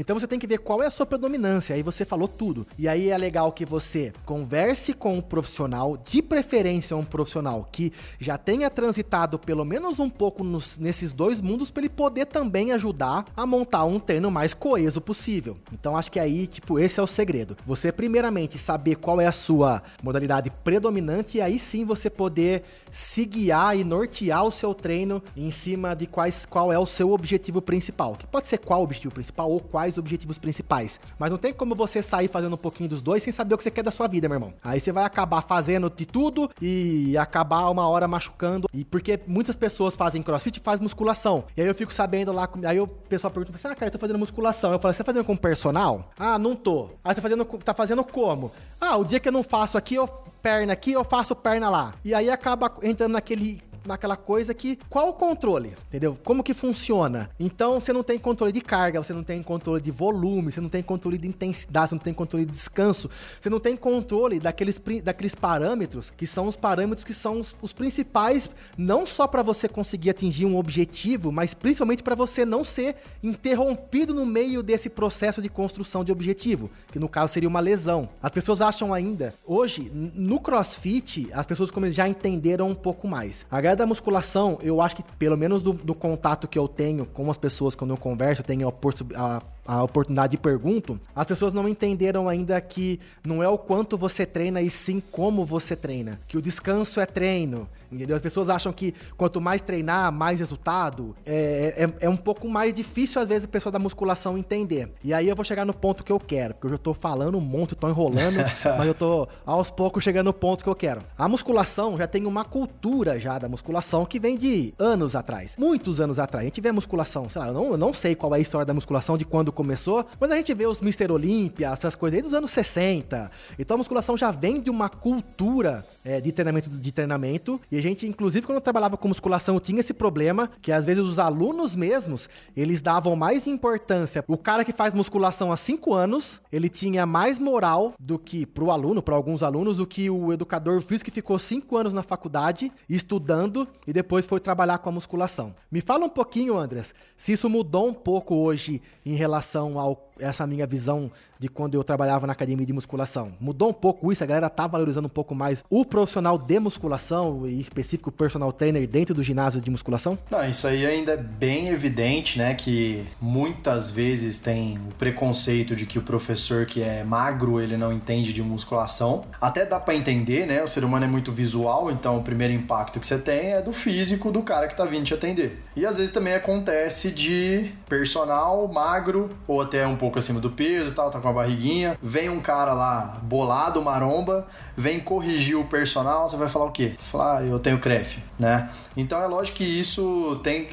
Speaker 1: Então você tem que ver qual é a sua predominância. Aí você falou tudo. E aí é legal que você converse com um profissional, de preferência um profissional que já tenha transitado pelo menos um pouco nos- nesses dois mundos para ele poder também ajudar a montar um treino mais coeso possível. Então acho que aí, tipo, esse é o segredo. Você primeiramente saber qual é a sua modalidade predominante e aí sim você poder se guiar e nortear o seu treino em cima de quais, qual é o seu objetivo principal. Que pode ser qual o objetivo principal ou quais objetivos principais. Mas não tem como você sair fazendo um pouquinho dos dois sem saber o que você quer da sua vida, meu irmão. Aí você vai acabar fazendo de tudo e acabar uma hora machucando. E porque muitas pessoas fazem crossfit e fazem musculação. E aí eu fico sabendo lá, aí o pessoal pergunta assim: ah, cara, eu tô fazendo musculação. Eu falo, você tá fazendo com personal? Ah, não tô. Aí você tá fazendo, tá fazendo como? Ah, o dia que eu não faço aqui, eu perna aqui, eu faço perna lá. E aí acaba entrando naquele naquela coisa que qual o controle, entendeu? Como que funciona? Então você não tem controle de carga, você não tem controle de volume, você não tem controle de intensidade, você não tem controle de descanso, você não tem controle daqueles, daqueles parâmetros que são os parâmetros que são os, os principais não só para você conseguir atingir um objetivo, mas principalmente para você não ser interrompido no meio desse processo de construção de objetivo, que no caso seria uma lesão. As pessoas acham ainda, hoje, no CrossFit, as pessoas como já entenderam um pouco mais. A galera da musculação, eu acho que pelo menos do, do contato que eu tenho com as pessoas quando eu converso, eu tenho a, a- oportunidade de pergunto, as pessoas não entenderam ainda que não é o quanto você treina e sim como você treina. Que o descanso é treino. Entendeu? As pessoas acham que quanto mais treinar, mais resultado. É, é, é um pouco mais difícil, às vezes, a pessoa da musculação entender. E aí eu vou chegar no ponto que eu quero, porque eu já tô falando um monte, tô enrolando, [LAUGHS] mas eu tô aos poucos chegando no ponto que eu quero. A musculação já tem uma cultura já da musculação que vem de anos atrás. Muitos anos atrás. A gente vê a musculação, sei lá, eu não, eu não sei qual é a história da musculação de quando começou, mas a gente vê os Mr. Olímpia, essas coisas aí dos anos 60. Então a musculação já vem de uma cultura é, de treinamento de treinamento. E a gente, inclusive, quando eu trabalhava com musculação, tinha esse problema que às vezes os alunos mesmos, eles davam mais importância. O cara que faz musculação há 5 anos, ele tinha mais moral do que pro aluno, para alguns alunos, do que o educador físico que ficou 5 anos na faculdade estudando e depois foi trabalhar com a musculação. Me fala um pouquinho, Andreas, se isso mudou um pouco hoje em relação ao essa minha visão de quando eu trabalhava na academia de musculação. Mudou um pouco isso, a galera tá valorizando um pouco mais o profissional de musculação, e específico personal trainer dentro do ginásio de musculação?
Speaker 2: Não, isso aí ainda é bem evidente, né? Que muitas vezes tem o preconceito de que o professor que é magro, ele não entende de musculação. Até dá pra entender, né? O ser humano é muito visual, então o primeiro impacto que você tem é do físico do cara que tá vindo te atender. E às vezes também acontece de personal magro, ou até um pouco acima do peso e tal, tá com a barriguinha. Vem um cara lá, bolado, maromba, vem corrigir o personal, você vai falar o quê? Falar, ah, eu tenho CREF, né? Então é lógico que isso tem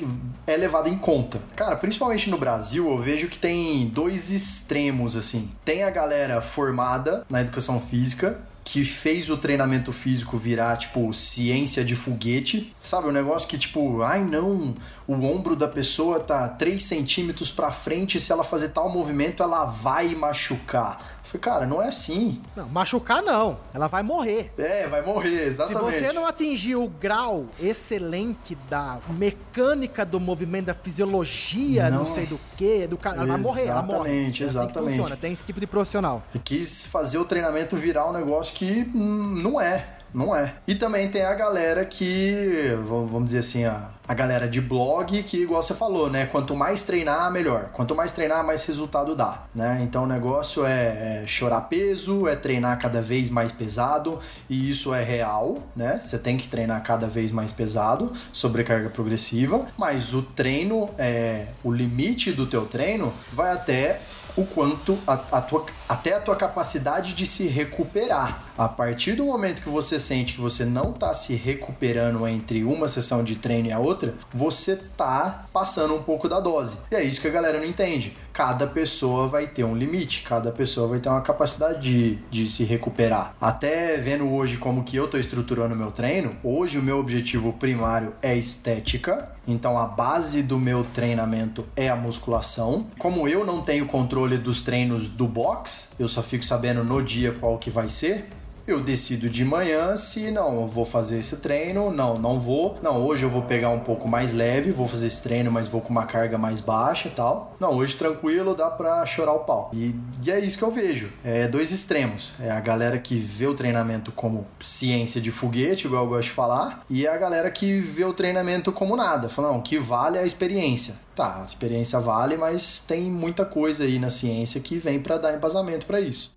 Speaker 2: é levado em conta. Cara, principalmente no Brasil, eu vejo que tem dois extremos assim. Tem a galera formada na educação física, que fez o treinamento físico virar, tipo, ciência de foguete. Sabe, um negócio que, tipo, ai não, o ombro da pessoa tá 3 centímetros pra frente, se ela fazer tal movimento, ela vai machucar. Eu falei, cara, não é assim.
Speaker 1: Não, machucar não, ela vai morrer.
Speaker 2: É, vai morrer,
Speaker 1: Se
Speaker 2: exatamente.
Speaker 1: você não atingir o grau excelente da mecânica do movimento, da fisiologia, não,
Speaker 2: Não.
Speaker 1: sei do que, do cara, ela vai morrer, ela morre.
Speaker 2: Exatamente,
Speaker 1: É assim
Speaker 2: exatamente.
Speaker 1: funciona, tem esse tipo de profissional.
Speaker 2: E quis fazer o treinamento virar um negócio que não é. Não é. E também tem a galera que, vamos dizer assim, a, a galera de blog que, igual você falou, né? Quanto mais treinar, melhor. Quanto mais treinar, mais resultado dá, né? Então o negócio é, é chorar peso, é treinar cada vez mais pesado, e isso é real, né? Você tem que treinar cada vez mais pesado, sobrecarga progressiva, mas o treino, é, o limite do teu treino vai até o quanto a, a tua, até a tua capacidade de se recuperar. A partir do momento que você sente que você não tá se recuperando entre uma sessão de treino e a outra, você tá passando um pouco da dose. E é isso que a galera não entende. Cada pessoa vai ter um limite, cada pessoa vai ter uma capacidade de, de se recuperar. Até vendo hoje como que eu tô estruturando meu treino, hoje o meu objetivo primário é estética, então a base do meu treinamento é a musculação. Como eu não tenho controle dos treinos do box, eu só fico sabendo no dia qual que vai ser eu decido de manhã se não, eu vou fazer esse treino, não, não vou. Não, hoje eu vou pegar um pouco mais leve, vou fazer esse treino, mas vou com uma carga mais baixa e tal. Não, hoje tranquilo, dá pra chorar o pau. E, e é isso que eu vejo. É dois extremos. É a galera que vê o treinamento como ciência de foguete, igual eu gosto de falar, e a galera que vê o treinamento como nada. Fala, não, que vale é a experiência. Tá, a experiência vale, mas tem muita coisa aí na ciência que vem para dar embasamento para isso.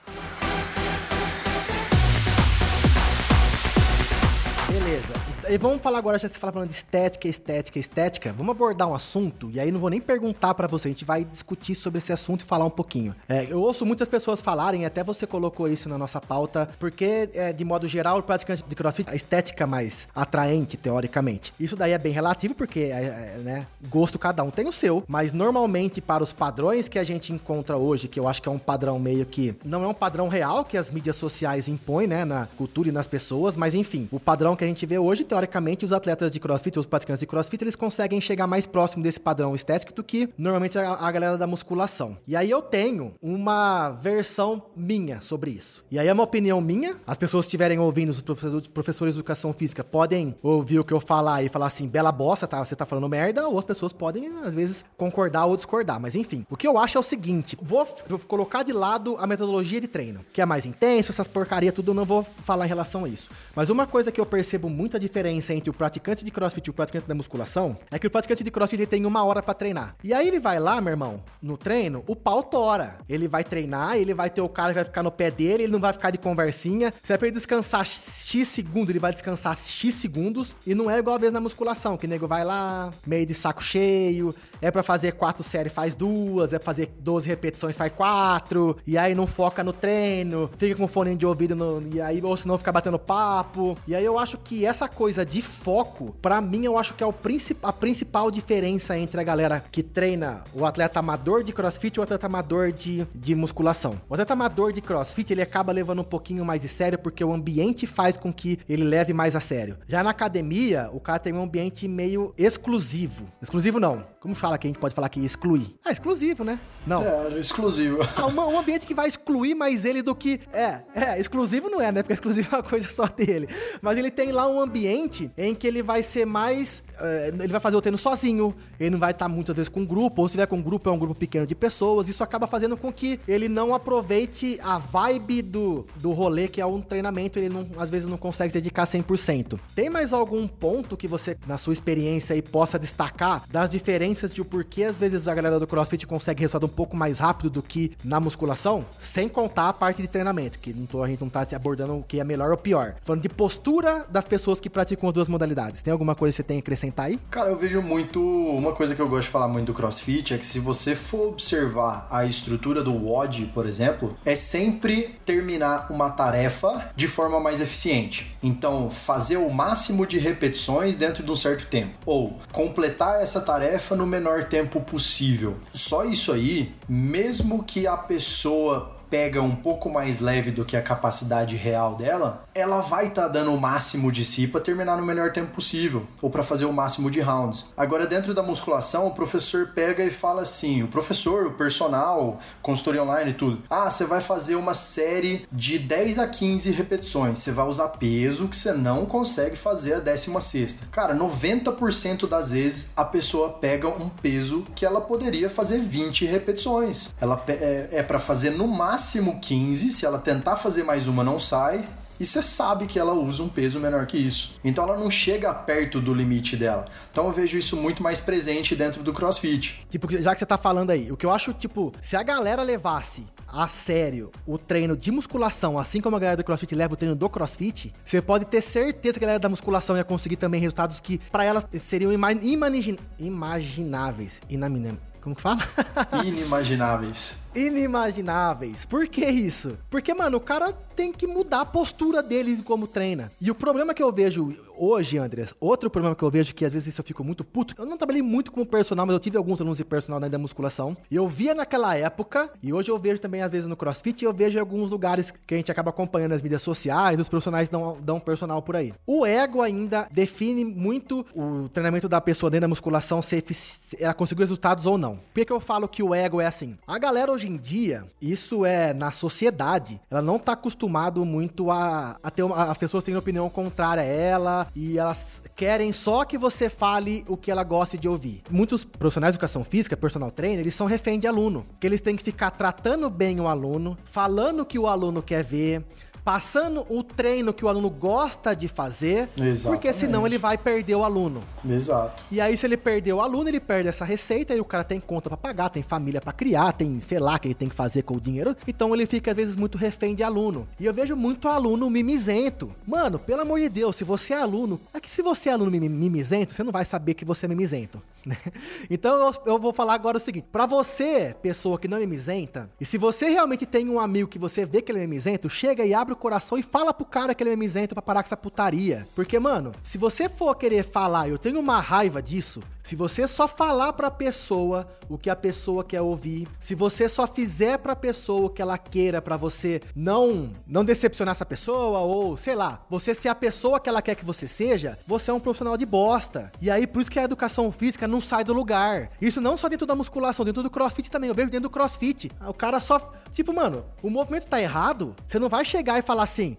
Speaker 2: Beleza.
Speaker 1: E vamos falar agora, já você fala falando de estética, estética, estética. Vamos abordar um assunto, e aí não vou nem perguntar para você, a gente vai discutir sobre esse assunto e falar um pouquinho. É, eu ouço muitas pessoas falarem, até você colocou isso na nossa pauta, porque, é, de modo geral, o praticante de crossfit, a estética mais atraente, teoricamente. Isso daí é bem relativo, porque, é, é, né, gosto cada um tem o seu, mas normalmente para os padrões que a gente encontra hoje, que eu acho que é um padrão meio que, não é um padrão real que as mídias sociais impõem, né, na cultura e nas pessoas, mas enfim, o padrão que a gente vê hoje, teoricamente, teoricamente, os atletas de crossfit, os praticantes de crossfit, eles conseguem chegar mais próximo desse padrão estético do que normalmente a, a galera da musculação. E aí eu tenho uma versão minha sobre isso. E aí é uma opinião minha. As pessoas que estiverem ouvindo, os professores, professores de educação física, podem ouvir o que eu falar e falar assim, bela bosta, tá? Você tá falando merda, ou as pessoas podem, às vezes, concordar ou discordar. Mas enfim, o que eu acho é o seguinte: vou, vou colocar de lado a metodologia de treino, que é mais intenso, essas porcaria, tudo, não vou falar em relação a isso. Mas uma coisa que eu percebo muita diferença diferença entre o praticante de crossfit e o praticante da musculação é que o praticante de crossfit tem uma hora para treinar. E aí ele vai lá, meu irmão, no treino, o pau tora. Ele vai treinar, ele vai ter o cara que vai ficar no pé dele, ele não vai ficar de conversinha. Se é pra ele descansar X segundos, ele vai descansar X segundos. E não é igual a vez na musculação, que o nego vai lá, meio de saco cheio, é para fazer quatro séries, faz duas, é pra fazer 12 repetições, faz quatro, e aí não foca no treino, fica com fone de ouvido, no, e aí, ou senão fica batendo papo. E aí eu acho que essa coisa de foco, para mim, eu acho que é o princip a principal diferença entre a galera que treina o atleta amador de crossfit e o atleta amador de, de musculação. O atleta amador de crossfit, ele acaba levando um pouquinho mais de sério porque o ambiente faz com que ele leve mais a sério. Já na academia, o cara tem um ambiente meio exclusivo. Exclusivo não, como fala que a gente pode falar que excluir? Ah, exclusivo, né? Não.
Speaker 2: É, exclusivo.
Speaker 1: Ah, uma, um ambiente que vai excluir mais ele do que. É, é, exclusivo não é, né? Porque exclusivo é uma coisa só dele. Mas ele tem lá um ambiente em que ele vai ser mais. Uh, ele vai fazer o treino sozinho, ele não vai estar muitas vezes com um grupo, ou se tiver com um grupo, é um grupo pequeno de pessoas. Isso acaba fazendo com que ele não aproveite a vibe do, do rolê, que é um treinamento, ele não, às vezes não consegue dedicar 100%. Tem mais algum ponto que você, na sua experiência aí, possa destacar das diferenças de o porquê às vezes a galera do CrossFit consegue resultado um pouco mais rápido do que na musculação? Sem contar a parte de treinamento, que não tô, a gente não tá abordando o que é melhor ou pior. Falando de postura das pessoas que praticam as duas modalidades. Tem alguma coisa que você tem a acrescentar aí?
Speaker 2: Cara, eu vejo muito. Uma coisa que eu gosto de falar muito do CrossFit é que se você for observar a estrutura do WOD, por exemplo, é sempre terminar uma tarefa de forma mais eficiente. Então, fazer o máximo de repetições dentro de um certo tempo. Ou completar essa tarefa no menor tempo possível. Só isso aí, mesmo que a pessoa pega um pouco mais leve do que a capacidade real dela, ela vai estar tá dando o máximo de si para terminar no melhor tempo possível ou para fazer o máximo de rounds. Agora dentro da musculação, o professor pega e fala assim, o professor, o personal, consultoria online e tudo. Ah, você vai fazer uma série de 10 a 15 repetições. Você vai usar peso que você não consegue fazer a 16 sexta. Cara, 90% das vezes a pessoa pega um peso que ela poderia fazer 20 repetições. Ela é, é para fazer no máximo máximo 15. Se ela tentar fazer mais uma, não sai. E você sabe que ela usa um peso menor que isso. Então ela não chega perto do limite dela. Então eu vejo isso muito mais presente dentro do CrossFit.
Speaker 1: Tipo, já que você tá falando aí, o que eu acho, tipo, se a galera levasse a sério o treino de musculação, assim como a galera do CrossFit leva o treino do CrossFit, você pode ter certeza que a galera da musculação ia conseguir também resultados que para elas seriam imagin imagináveis, Como que fala? [LAUGHS]
Speaker 2: Inimagináveis
Speaker 1: inimagináveis. Por que isso? Porque, mano, o cara tem que mudar a postura dele como treina. E o problema que eu vejo hoje, Andreas, outro problema que eu vejo que às vezes eu fico muito puto, eu não trabalhei muito com personal, mas eu tive alguns alunos de personal da musculação. E eu via naquela época, e hoje eu vejo também às vezes no CrossFit, eu vejo em alguns lugares que a gente acaba acompanhando nas mídias sociais, os profissionais dão, dão personal por aí. O ego ainda define muito o treinamento da pessoa dentro da musculação, se ela conseguiu resultados ou não. Por que eu falo que o ego é assim? A galera hoje em dia, isso é na sociedade, ela não tá acostumado muito a, a ter uma, as pessoas têm opinião contrária a ela e elas querem só que você fale o que ela gosta de ouvir. Muitos profissionais de educação física, personal trainer, eles são refém de aluno, que eles têm que ficar tratando bem o aluno, falando o que o aluno quer ver, passando o treino que o aluno gosta de fazer, Exatamente. porque senão ele vai perder o aluno.
Speaker 2: Exato.
Speaker 1: E aí, se ele perder o aluno, ele perde essa receita e o cara tem conta para pagar, tem família para criar, tem, sei lá, que ele tem que fazer com o dinheiro. Então ele fica, às vezes, muito refém de aluno. E eu vejo muito aluno mimizento. Mano, pelo amor de Deus, se você é aluno, é que se você é aluno mimizento, você não vai saber que você é mimizento. [LAUGHS] Então eu, eu vou falar agora o seguinte: para você, pessoa que não é mimizenta, e se você realmente tem um amigo que você vê que ele é mimizento, chega e abre o coração e fala pro cara que ele é mimizento pra parar com essa putaria. Porque, mano, se você for querer falar, eu tenho uma raiva disso, se você só falar pra pessoa o que a pessoa quer ouvir, se você só fizer pra pessoa o que ela queira para você não não decepcionar essa pessoa ou, sei lá, você ser a pessoa que ela quer que você seja, você é um profissional de bosta. E aí por isso que a educação física não sai do lugar. Isso não só dentro da musculação, dentro do CrossFit também. Eu vejo dentro do CrossFit. O cara só, tipo, mano, o movimento tá errado, você não vai chegar e falar assim: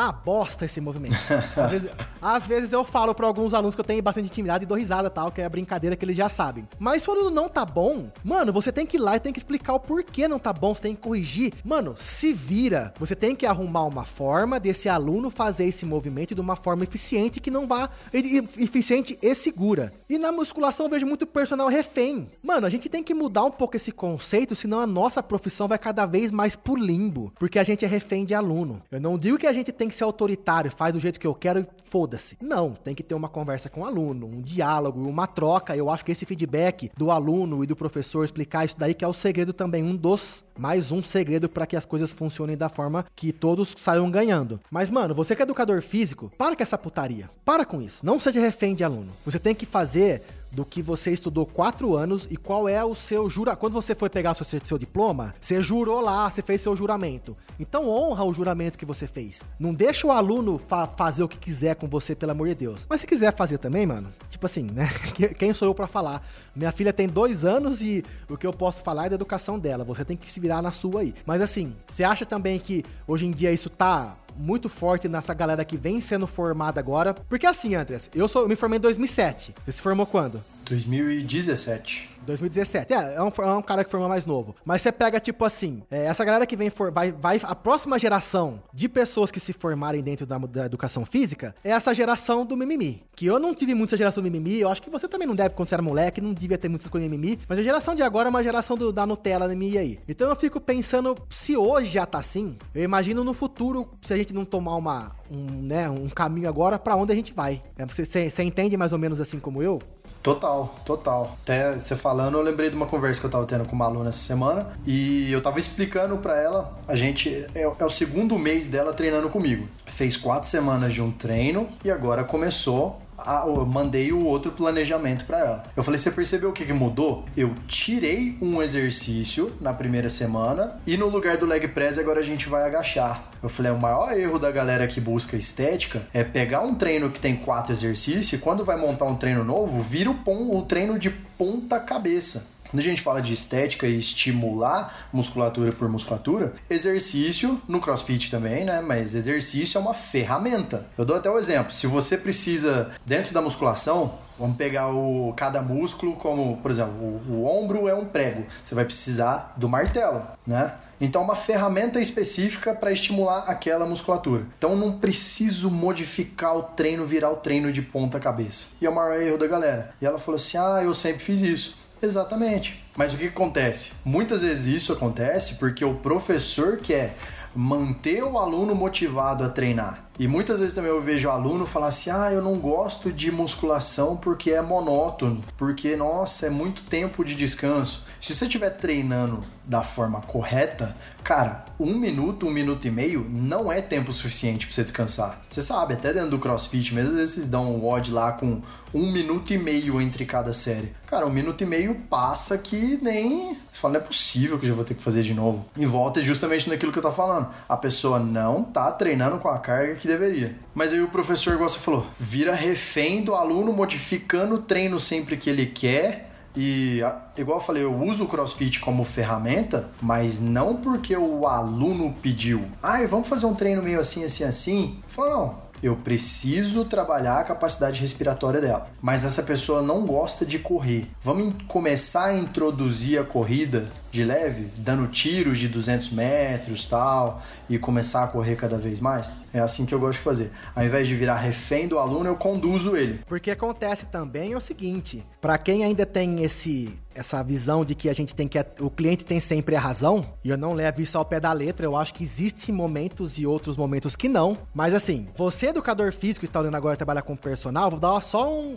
Speaker 1: tá bosta esse movimento. às, vezes, [LAUGHS] às vezes eu falo para alguns alunos que eu tenho bastante intimidade e dou risada tal, que é a brincadeira que eles já sabem. Mas quando não tá bom, mano, você tem que ir lá e tem que explicar o porquê não tá bom, você tem que corrigir. Mano, se vira. Você tem que arrumar uma forma desse aluno fazer esse movimento de uma forma eficiente que não vá eficiente e segura. E na musculação eu vejo muito personal refém. Mano, a gente tem que mudar um pouco esse conceito, senão a nossa profissão vai cada vez mais por limbo, porque a gente é refém de aluno. Eu não digo que a gente tem que ser autoritário, faz do jeito que eu quero e foda-se. Não, tem que ter uma conversa com o aluno, um diálogo, uma troca. Eu acho que esse feedback do aluno e do professor explicar isso daí que é o segredo também, um dos mais um segredo para que as coisas funcionem da forma que todos saiam ganhando. Mas mano, você que é educador físico, para com essa putaria. Para com isso. Não seja refém de aluno. Você tem que fazer do que você estudou quatro anos e qual é o seu jura. Quando você foi pegar seu, seu diploma, você jurou lá, você fez seu juramento. Então honra o juramento que você fez. Não deixa o aluno fa fazer o que quiser com você, pelo amor de Deus. Mas se quiser fazer também, mano, tipo assim, né? [LAUGHS] Quem sou eu para falar? Minha filha tem dois anos e o que eu posso falar é da educação dela. Você tem que se virar na sua aí. Mas assim, você acha também que hoje em dia isso tá muito forte nessa galera que vem sendo formada agora. Porque assim, Andres, eu, sou, eu me formei em 2007. Você se formou quando?
Speaker 2: 2017.
Speaker 1: 2017. É, é um, é um cara que formou mais novo. Mas você pega, tipo assim, é, essa galera que vem for, vai, vai. A próxima geração de pessoas que se formarem dentro da, da, educação física é essa geração do mimimi. Que eu não tive muita geração do mimimi, eu acho que você também não deve, quando você era moleque, não devia ter muitas coisas de mimimi. Mas a geração de agora é uma geração do, da Nutella mimimi aí. Então eu fico pensando, se hoje já tá assim, eu imagino no futuro, se a gente não tomar uma, um, né, um caminho agora, para onde a gente vai. É, você, você entende mais ou menos assim como eu?
Speaker 2: Total, total. Até você falando, eu lembrei de uma conversa que eu tava tendo com uma aluna essa semana e eu tava explicando para ela, a gente é, é, o segundo mês dela treinando comigo. Fez quatro semanas de um treino e agora começou a, eu mandei o outro planejamento para ela. Eu falei: você percebeu o que, que mudou? Eu tirei um exercício na primeira semana e no lugar do leg press agora a gente vai agachar. Eu falei: o maior erro da galera que busca estética é pegar um treino que tem quatro exercícios e quando vai montar um treino novo, vira o, pom, o treino de ponta cabeça. Quando a gente fala de estética e estimular musculatura por musculatura, exercício, no crossfit também, né? Mas exercício é uma ferramenta. Eu dou até o um exemplo. Se você precisa, dentro da musculação, Vamos pegar o, cada músculo como, por exemplo, o, o, ombro é um prego. Você vai precisar do martelo, né? Então, uma ferramenta específica para estimular aquela musculatura. Então, não preciso modificar o treino, virar o treino de ponta cabeça. E é o maior erro da galera. E ela falou assim: ah, eu sempre fiz isso. Exatamente. Mas o que acontece? Muitas vezes isso acontece porque o professor quer manter o aluno motivado a treinar. E muitas vezes também eu vejo aluno falar assim: ah, eu não gosto de musculação porque é monótono, porque, nossa, é muito tempo de descanso. Se você estiver treinando da forma correta, cara, um minuto, um minuto e meio não é tempo suficiente para você descansar. Você sabe, até dentro do crossfit, mesmo vocês dão um WOD lá com um minuto e meio entre cada série. Cara, um minuto e meio passa que nem. Você fala, não é possível que eu já vou ter que fazer de novo. E volta justamente naquilo que eu tô falando. A pessoa não tá treinando com a carga que deveria. Mas aí o professor, igual você falou, vira refém do aluno, modificando o treino sempre que ele quer e, igual eu falei, eu uso o CrossFit como ferramenta, mas não porque o aluno pediu. Ah, vamos fazer um treino meio assim, assim, assim. Falou, não. Eu preciso trabalhar a capacidade respiratória dela. Mas essa pessoa não gosta de correr. Vamos começar a introduzir a corrida de leve, dando tiros de 200 metros tal, e começar a correr cada vez mais. É assim que eu gosto de fazer. Ao invés de virar refém do aluno, eu conduzo ele.
Speaker 1: Porque acontece também é o seguinte: para quem ainda tem esse essa visão de que a gente tem que o cliente tem sempre a razão, e eu não levo isso ao pé da letra, eu acho que existem momentos e outros momentos que não. Mas assim, você educador físico que está olhando agora trabalhar com personal, vou dar só um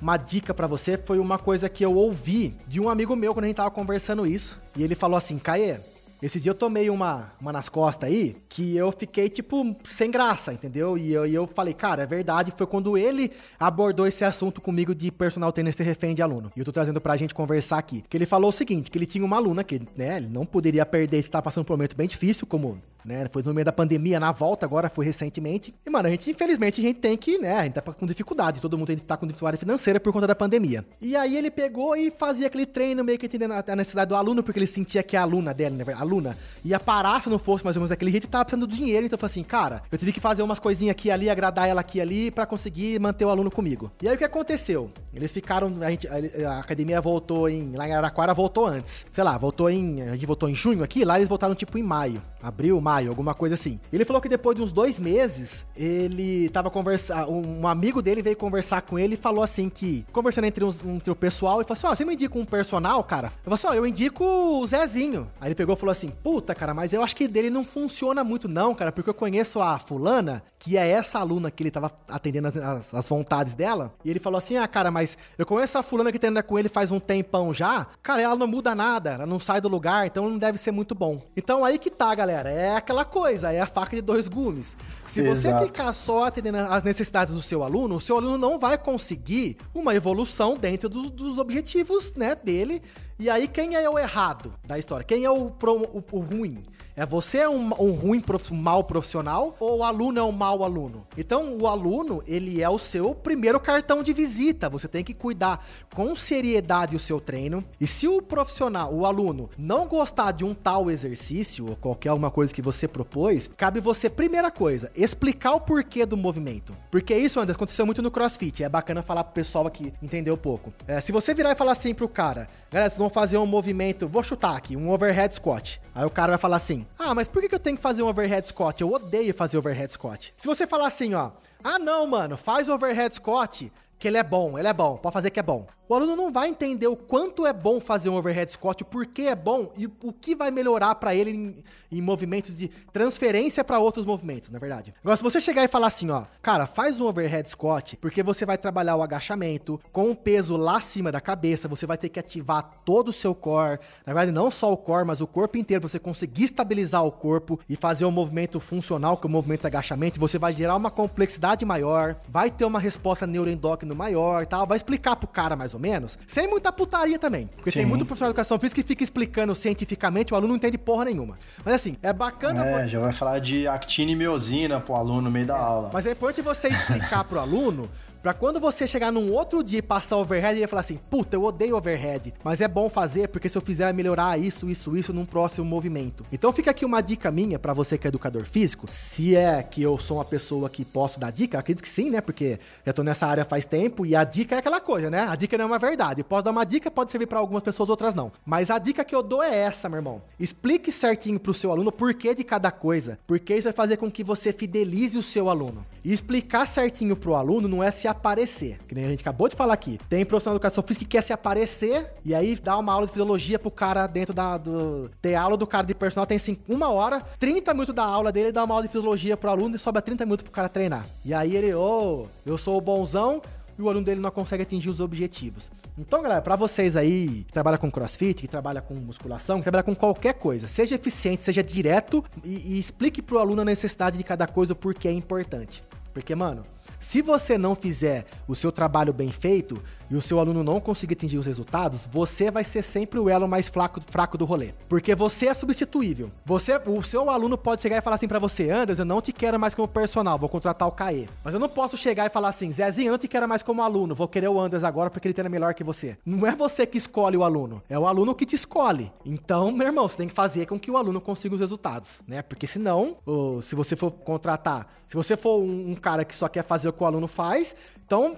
Speaker 1: uma dica para você foi uma coisa que eu ouvi de um amigo meu quando a gente tava conversando isso. E ele falou assim: Caê, esse dia eu tomei uma, uma nas costas aí que eu fiquei, tipo, sem graça, entendeu? E eu, e eu falei, cara, é verdade. Foi quando ele abordou esse assunto comigo de personal trainer ser refém de aluno. E eu tô trazendo pra gente conversar aqui. Que ele falou o seguinte: que ele tinha uma aluna que, né, ele não poderia perder se tá passando por um momento bem difícil, como né? Foi no meio da pandemia, na volta, agora foi recentemente. E, mano, a gente, infelizmente, a gente tem que, né? A gente tá com dificuldade, todo mundo tá com dificuldade financeira por conta da pandemia. E aí ele pegou e fazia aquele treino meio que entendendo a necessidade do aluno, porque ele sentia que a aluna dela, né? A aluna ia parar se não fosse mais ou menos daquele jeito e tava precisando do dinheiro. Então falou assim, cara, eu tive que fazer umas coisinhas aqui ali, agradar ela aqui ali para conseguir manter o aluno comigo. E aí o que aconteceu? Eles ficaram, a, gente, a, a academia voltou em, lá em Araraquara voltou antes. Sei lá, voltou em, a gente voltou em junho aqui, lá eles voltaram tipo em maio. Abril, maio, alguma coisa assim. Ele falou que depois de uns dois meses, ele tava conversando. Um amigo dele veio conversar com ele e falou assim que, conversando entre, uns, entre o pessoal, e falou assim: Ó, oh, você me indica um personal, cara? Eu falei assim: Ó, oh, eu indico o Zezinho. Aí ele pegou e falou assim: Puta, cara, mas eu acho que dele não funciona muito, não, cara, porque eu conheço a fulana, que é essa aluna que ele tava atendendo as, as vontades dela. E ele falou assim: Ah, cara, mas eu conheço a fulana que treina com ele faz um tempão já. Cara, ela não muda nada, ela não sai do lugar, então não deve ser muito bom. Então aí que tá, galera galera. É aquela coisa, é a faca de dois gumes. Se Exato. você ficar só atendendo as necessidades do seu aluno, o seu aluno não vai conseguir uma evolução dentro do, dos objetivos né, dele. E aí, quem é o errado da história? Quem é o, pro, o, o ruim? É você é um, um ruim, prof, mal profissional ou o aluno é um mau aluno? Então, o aluno, ele é o seu primeiro cartão de visita. Você tem que cuidar com seriedade o seu treino. E se o profissional, o aluno, não gostar de um tal exercício ou qualquer uma coisa que você propôs, cabe você, primeira coisa, explicar o porquê do movimento. Porque isso, Anderson, aconteceu muito no CrossFit. É bacana falar pro pessoal aqui entender um pouco. É, se você virar e falar assim pro cara, galera, vocês vão fazer um movimento, vou chutar aqui, um overhead squat. Aí o cara vai falar assim: ah, mas por que eu tenho que fazer um overhead squat? Eu odeio fazer overhead squat. Se você falar assim, ó, ah não, mano, faz overhead squat, que ele é bom, ele é bom, pode fazer que é bom. O aluno não vai entender o quanto é bom fazer um overhead squat, o porquê é bom e o que vai melhorar para ele em, em, movimentos de transferência para outros movimentos, na verdade. Agora, se você chegar e falar assim, ó, cara, faz um overhead squat, porque você vai trabalhar o agachamento com o peso lá acima da cabeça, você vai ter que ativar todo o seu core, na verdade, não só o core, mas o corpo inteiro, você conseguir estabilizar o corpo e fazer um movimento funcional, que é o movimento de agachamento, você vai gerar uma complexidade maior, vai ter uma resposta neuroendócrina maior, tal, vai explicar pro cara mais ou ou menos, sem muita putaria também. Porque Sim. tem muito profissional de educação física que fica explicando cientificamente, o aluno não entende porra nenhuma. Mas assim, é bacana.
Speaker 2: É, já vai falar de actina e miosina pro aluno no meio da é, aula.
Speaker 1: Mas é importante você explicar pro aluno Pra quando você chegar num outro dia e passar overhead, ele falar assim: puta, eu odeio overhead, mas é bom fazer porque se eu fizer melhorar isso, isso, isso num próximo movimento. Então fica aqui uma dica minha para você que é educador físico. Se é que eu sou uma pessoa que posso dar dica, acredito que sim, né? Porque já tô nessa área faz tempo e a dica é aquela coisa, né? A dica não é uma verdade. Posso dar uma dica, pode servir para algumas pessoas, outras não. Mas a dica que eu dou é essa, meu irmão. Explique certinho pro seu aluno o porquê de cada coisa, porque isso vai fazer com que você fidelize o seu aluno. E explicar certinho pro aluno não é se aparecer. Que nem a gente acabou de falar aqui. Tem profissional de educação física que quer se aparecer e aí dá uma aula de fisiologia pro cara dentro da. Do, tem aula do cara de personal, tem assim, uma hora, 30 minutos da aula dele, dá uma aula de fisiologia pro aluno e sobra 30 minutos pro cara treinar. E aí ele, ô, oh, eu sou o bonzão, e o aluno dele não consegue atingir os objetivos. Então, galera, para vocês aí que trabalha com crossfit, que trabalha com musculação, que trabalha com qualquer coisa, seja eficiente, seja direto e, e explique pro aluno a necessidade de cada coisa, o porquê é importante. Porque, mano, se você não fizer o seu trabalho bem feito e o seu aluno não conseguir atingir os resultados, você vai ser sempre o elo mais fraco, fraco do rolê. Porque você é substituível. Você, o seu aluno pode chegar e falar assim para você, Anderson, eu não te quero mais como personal, vou contratar o Caê. Mas eu não posso chegar e falar assim, Zezinho, eu não te quero mais como aluno, vou querer o Anderson agora porque ele treina melhor que você. Não é você que escolhe o aluno, é o aluno que te escolhe. Então, meu irmão, você tem que fazer com que o aluno consiga os resultados, né? Porque senão, se você for contratar, se você for um cara que só quer fazer que o aluno faz, então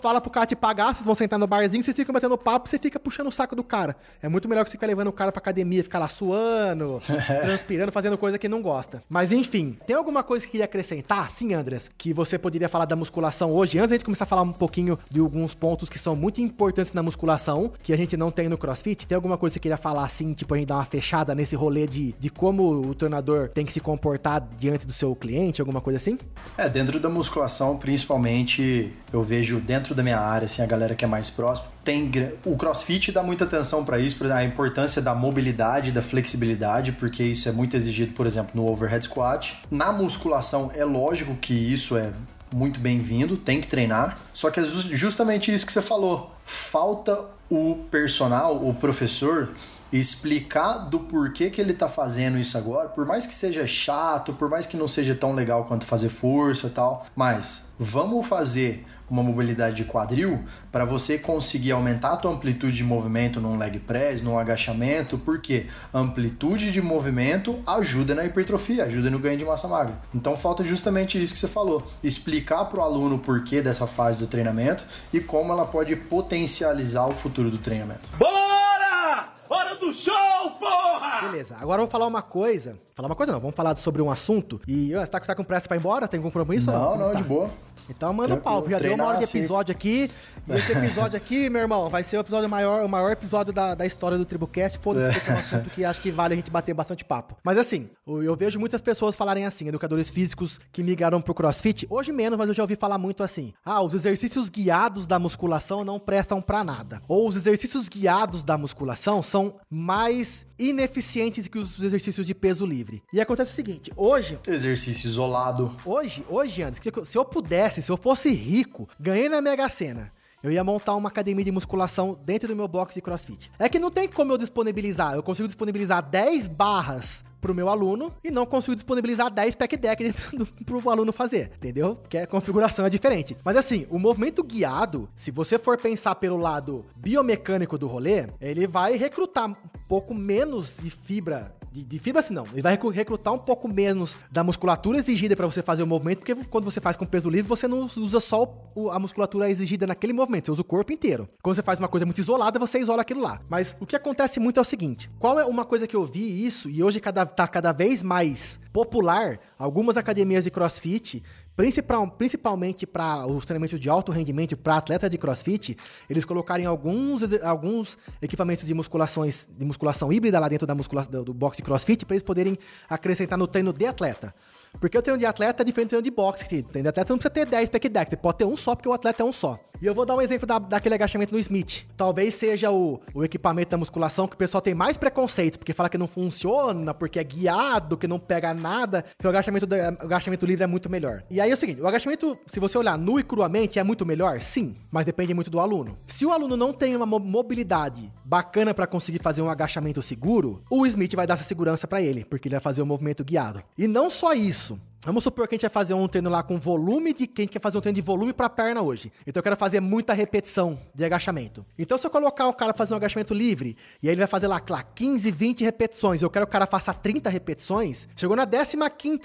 Speaker 1: fala pro cara te pagar, vocês vão sentar no barzinho, vocês ficam batendo papo, você fica puxando o saco do cara. É muito melhor que você ficar levando o cara pra academia, ficar lá suando, [LAUGHS] transpirando, fazendo coisa que não gosta. Mas enfim, tem alguma coisa que queria acrescentar? Sim, Andres, que você poderia falar da musculação hoje, antes a gente começar a falar um pouquinho de alguns pontos que são muito importantes na musculação, que a gente não tem no CrossFit. Tem alguma coisa que você queria falar assim, tipo, a gente dar uma fechada nesse rolê de, de como o treinador tem que se comportar diante do seu cliente, alguma coisa assim?
Speaker 2: É, dentro da musculação, principalmente, eu vejo vejo dentro da minha área, assim, a galera que é mais próxima, tem o CrossFit dá muita atenção para isso, a importância da mobilidade, da flexibilidade, porque isso é muito exigido, por exemplo, no overhead squat. Na musculação é lógico que isso é muito bem-vindo, tem que treinar. Só que é justamente isso que você falou. Falta o personal, o professor, explicar do porquê que ele tá fazendo isso agora, por mais que seja chato, por mais que não seja tão legal quanto fazer força e tal, mas vamos fazer uma mobilidade de quadril para você conseguir aumentar a tua amplitude de movimento num leg press, num agachamento, porque amplitude de movimento ajuda na hipertrofia, ajuda no ganho de massa magra. Então falta justamente isso que você falou, explicar para o aluno o porquê dessa fase do treinamento e como ela pode potencializar o futuro do treinamento.
Speaker 3: Bora! Hora do show, porra!
Speaker 1: Beleza, agora eu vou falar uma coisa. Falar uma coisa não, vamos falar sobre um assunto. E você tá, tá com pressa pra ir embora? Tem algum compromisso?
Speaker 2: Não, não, não
Speaker 1: tá?
Speaker 2: de boa.
Speaker 1: Então manda o pau, já deu uma hora de episódio aqui. E esse episódio aqui, meu irmão, vai ser o episódio maior, o maior episódio da, da história do Tribucast. Foda-se, é. é um assunto que acho que vale a gente bater bastante papo. Mas assim, eu vejo muitas pessoas falarem assim, educadores físicos que migraram pro CrossFit. Hoje menos, mas eu já ouvi falar muito assim. Ah, os exercícios guiados da musculação não prestam para nada. Ou os exercícios guiados da musculação são mais ineficientes que os exercícios de peso livre. E acontece o seguinte, hoje...
Speaker 2: Exercício isolado.
Speaker 1: Hoje, hoje, Anderson, se eu pudesse, se eu fosse rico, ganhei na Mega Sena, eu ia montar uma academia de musculação dentro do meu box de crossfit. É que não tem como eu disponibilizar. Eu consigo disponibilizar 10 barras pro meu aluno e não consigo disponibilizar 10 pack deck dentro do, [LAUGHS] pro aluno fazer, entendeu? Porque a configuração é diferente. Mas assim, o movimento guiado, se você for pensar pelo lado biomecânico do rolê, ele vai recrutar um pouco menos de fibra de, de, fibra assim não. Ele vai recrutar um pouco menos da musculatura exigida para você fazer o movimento, porque quando você faz com peso livre, você não usa só a musculatura exigida naquele movimento, você usa o corpo inteiro. Quando você faz uma coisa muito isolada, você isola aquilo lá. Mas o que acontece muito é o seguinte: qual é uma coisa que eu vi isso, e hoje cada, tá cada vez mais popular, algumas academias de crossfit Principal, principalmente para os treinamentos de alto rendimento para atleta de crossfit, eles colocarem alguns, alguns equipamentos de musculações de musculação híbrida lá dentro da muscula, do, do box de crossfit para eles poderem acrescentar no treino de atleta. Porque o treino de atleta é diferente do treino de boxe. O treino de atleta não precisa ter 10 pack deck, você pode ter um só porque o atleta é um só. E eu vou dar um exemplo da, daquele agachamento no Smith. Talvez seja o, o equipamento da musculação que o pessoal tem mais preconceito, porque fala que não funciona, porque é guiado, que não pega nada, que o agachamento, o agachamento livre é muito melhor. E aí é o seguinte, o agachamento, se você olhar nu e cruamente, é muito melhor? Sim, mas depende muito do aluno. Se o aluno não tem uma mobilidade bacana para conseguir fazer um agachamento seguro, o Smith vai dar essa segurança para ele, porque ele vai fazer o um movimento guiado. E não só isso, passo Vamos supor que a gente vai fazer um treino lá com volume de. Quem quer fazer um treino de volume pra perna hoje? Então eu quero fazer muita repetição de agachamento. Então, se eu colocar o cara fazer um agachamento livre, e aí ele vai fazer lá, lá 15, 20 repetições, eu quero que o cara faça 30 repetições, chegou na 15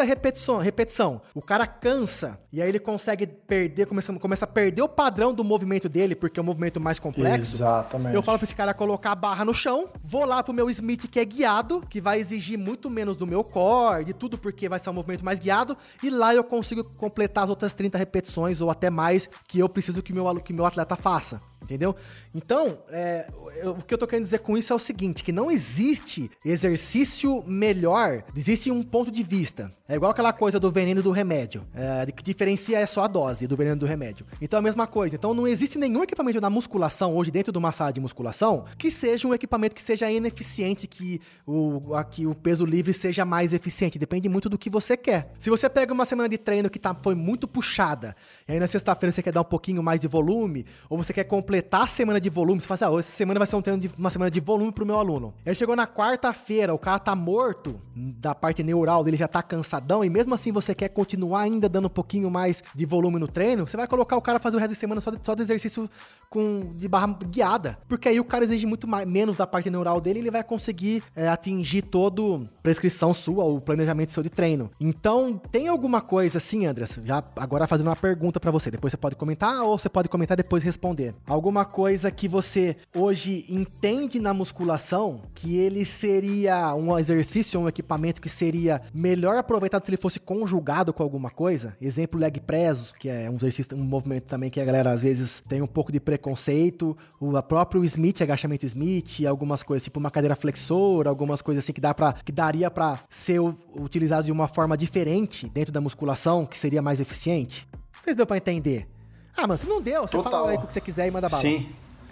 Speaker 1: repetição, repetição, o cara cansa, e aí ele consegue perder, começa, começa a perder o padrão do movimento dele, porque é um movimento mais complexo.
Speaker 2: Exatamente.
Speaker 1: Eu falo pra esse cara colocar a barra no chão, vou lá pro meu Smith que é guiado, que vai exigir muito menos do meu core, de tudo, porque vai ser um movimento mais guiado e lá eu consigo completar as outras 30 repetições ou até mais que eu preciso que meu, que meu atleta faça. Entendeu? Então, é, eu, o que eu tô querendo dizer com isso é o seguinte: que não existe exercício melhor, existe um ponto de vista. É igual aquela coisa do veneno do remédio. É, que diferencia é só a dose do veneno do remédio. Então é a mesma coisa. Então não existe nenhum equipamento na musculação, hoje, dentro de uma sala de musculação, que seja um equipamento que seja ineficiente, que o, aqui, o peso livre seja mais eficiente. Depende muito do que você quer. Se você pega uma semana de treino que tá, foi muito puxada, e aí na sexta-feira você quer dar um pouquinho mais de volume, ou você quer completar completar a semana de volume, você fala assim, ah, essa semana vai ser um treino de uma semana de volume pro meu aluno. Ele chegou na quarta-feira, o cara tá morto da parte neural dele, já tá cansadão, e mesmo assim você quer continuar ainda dando um pouquinho mais de volume no treino, você vai colocar o cara fazer o resto da semana só de, só de exercício com, de barra guiada. Porque aí o cara exige muito mais, menos da parte neural dele ele vai conseguir é, atingir todo prescrição sua, o planejamento seu de treino. Então, tem alguma coisa assim, Andras? Já agora fazendo uma pergunta para você, depois você pode comentar ou você pode comentar depois responder alguma coisa que você hoje entende na musculação que ele seria um exercício, um equipamento que seria melhor aproveitado se ele fosse conjugado com alguma coisa? Exemplo, leg press, que é um exercício, um movimento também que a galera às vezes tem um pouco de preconceito. O próprio Smith, agachamento Smith, algumas coisas, tipo uma cadeira flexora, algumas coisas assim que dá para que daria para ser utilizado de uma forma diferente dentro da musculação, que seria mais eficiente. Vocês deu para entender? Ah, mano, se não deu, você Total. fala aí o que você quiser e manda bala.
Speaker 2: Sim.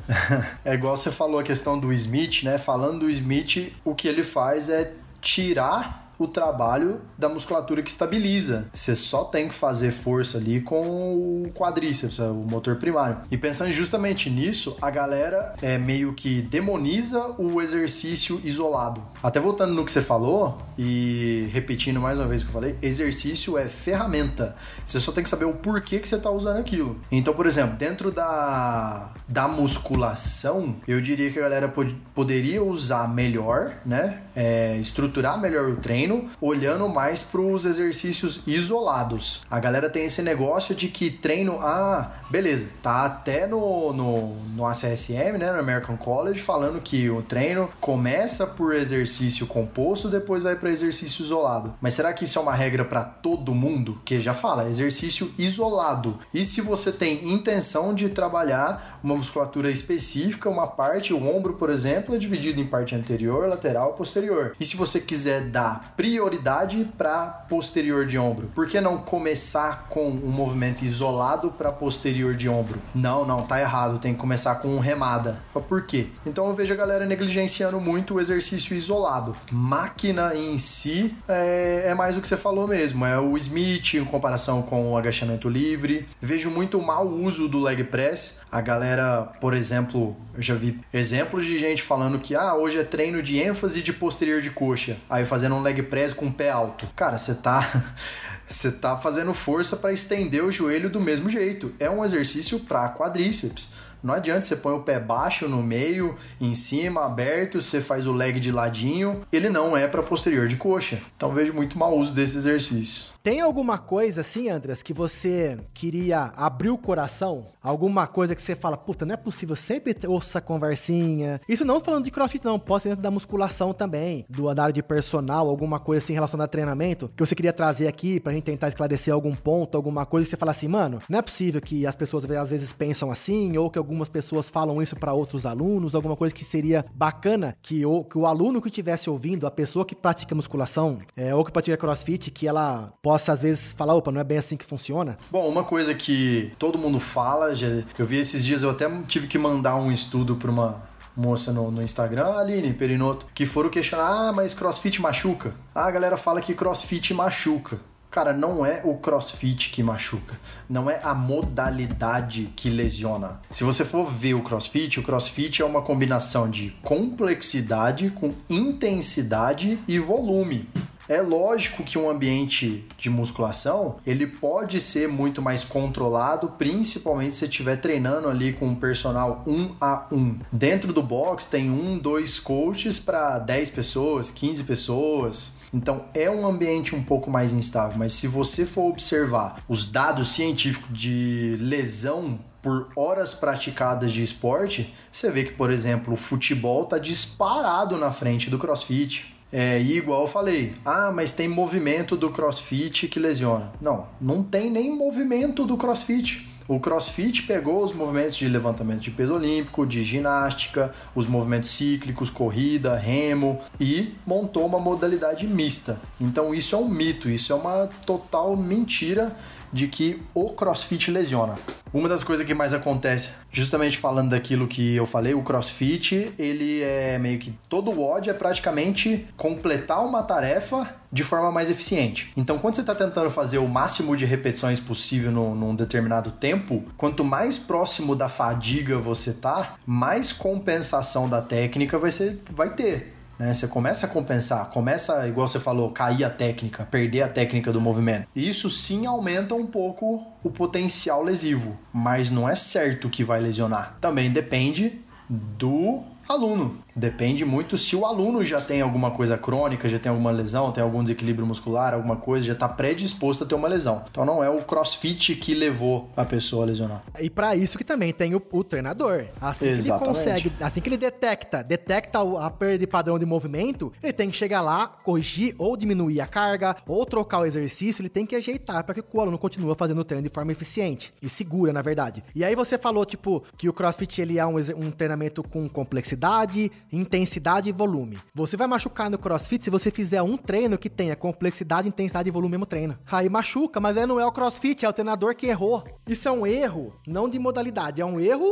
Speaker 2: [LAUGHS] é igual você falou a questão do Smith, né? Falando do Smith, o que ele faz é tirar o trabalho da musculatura que estabiliza. Você só tem que fazer força ali com o quadríceps, o motor primário. E pensando justamente nisso, a galera é meio que demoniza o exercício isolado. Até voltando no que você falou e repetindo mais uma vez o que eu falei, exercício é ferramenta. Você só tem que saber o porquê que você está usando aquilo. Então, por exemplo, dentro da, da musculação, eu diria que a galera pod poderia usar melhor, né? É, estruturar melhor o treino olhando mais para os exercícios isolados. A galera tem esse negócio de que treino, ah, beleza, tá até no, no, no ACSM, né, no American College, falando que o treino começa por exercício composto, depois vai para exercício isolado. Mas será que isso é uma regra para todo mundo? Que já fala, exercício isolado. E se você tem intenção de trabalhar uma musculatura específica, uma parte, o ombro, por exemplo, é dividido em parte anterior, lateral, posterior. E se você quiser dar prioridade para posterior de ombro. Por que não começar com um movimento isolado para posterior de ombro? Não, não, tá errado, tem que começar com um remada. Por quê? Então eu vejo a galera negligenciando muito o exercício isolado. Máquina em si é, é mais o que você falou mesmo, é o Smith em comparação com o agachamento livre. Vejo muito mau uso do leg press. A galera, por exemplo, eu já vi exemplos de gente falando que ah, hoje é treino de ênfase de posterior de coxa. Aí fazendo um leg press com o pé alto. Cara, você tá [LAUGHS] você tá fazendo força para estender o joelho do mesmo jeito. É um exercício para quadríceps. Não adianta você põe o pé baixo no meio, em cima, aberto, você faz o leg de ladinho. Ele não é para posterior de coxa. Então vejo muito mau uso desse exercício.
Speaker 1: Tem alguma coisa assim, Andras, que você queria abrir o coração? Alguma coisa que você fala, puta, não é possível, sempre ouço essa conversinha. Isso não falando de crossfit, não, pode ser dentro da musculação também, do andar de personal, alguma coisa assim relacionada a treinamento, que você queria trazer aqui pra gente tentar esclarecer algum ponto, alguma coisa que você fala assim, mano, não é possível que as pessoas às vezes pensam assim, ou que algumas pessoas falam isso para outros alunos, alguma coisa que seria bacana que o, que o aluno que estivesse ouvindo, a pessoa que pratica musculação, é, ou que pratica crossfit, que ela possa às vezes falar, opa, não é bem assim que funciona?
Speaker 2: Bom, uma coisa que todo mundo fala, já, eu vi esses dias, eu até tive que mandar um estudo para uma moça no, no, Instagram, Aline Perinoto, que foram questionar, ah, mas crossfit machuca? Ah, a galera fala que crossfit machuca. Cara, não é o crossfit que machuca, não é a modalidade que lesiona. Se você for ver o crossfit, o crossfit é uma combinação de complexidade com intensidade e volume. É lógico que um ambiente de musculação, ele pode ser muito mais controlado, principalmente se estiver treinando ali com um personal um a um. Dentro do box tem um, dois coaches para 10 pessoas, 15 pessoas. Então é um ambiente um pouco mais instável, mas se você for observar os dados científicos de lesão por horas praticadas de esporte, você vê que, por exemplo, o futebol está disparado na frente do crossfit. É, e igual eu falei, ah, mas tem movimento do crossfit que lesiona. Não, não tem nem movimento do crossfit. O CrossFit pegou os movimentos de levantamento de peso olímpico, de ginástica, os movimentos cíclicos, corrida, remo e montou uma modalidade mista. Então isso é um mito, isso é uma total mentira de que o crossfit lesiona. Uma das coisas que mais acontece, justamente falando daquilo que eu falei, o crossfit, ele é meio que todo o WOD é praticamente completar uma tarefa de forma mais eficiente. Então, quando você está tentando fazer o máximo de repetições possível no, num determinado tempo, quanto mais próximo da fadiga você tá, mais compensação da técnica vai, ser, vai ter. Né? Você começa a compensar, começa, igual você falou, cair a técnica, perder a técnica do movimento. Isso sim aumenta um pouco o potencial lesivo, mas não é certo que vai lesionar. Também depende do aluno. Depende muito se o aluno já tem alguma coisa crônica, já tem alguma lesão, tem algum desequilíbrio muscular, alguma coisa, já está predisposto a ter uma lesão. Então não é o crossfit que levou a pessoa a lesionar.
Speaker 1: E para isso que também tem o, o treinador. Assim Exatamente. que ele consegue, assim que ele detecta, detecta a perda de padrão de movimento, ele tem que chegar lá, corrigir ou diminuir a carga, ou trocar o exercício, ele tem que ajeitar para que o aluno continue fazendo o treino de forma eficiente e segura, na verdade. E aí você falou, tipo, que o crossfit ele é um, um treinamento com complexidade, intensidade e volume. Você vai machucar no crossfit se você fizer um treino que tenha complexidade, intensidade e volume no mesmo treino. Aí machuca, mas aí não é o crossfit, é o treinador que errou. Isso é um erro, não de modalidade, é um erro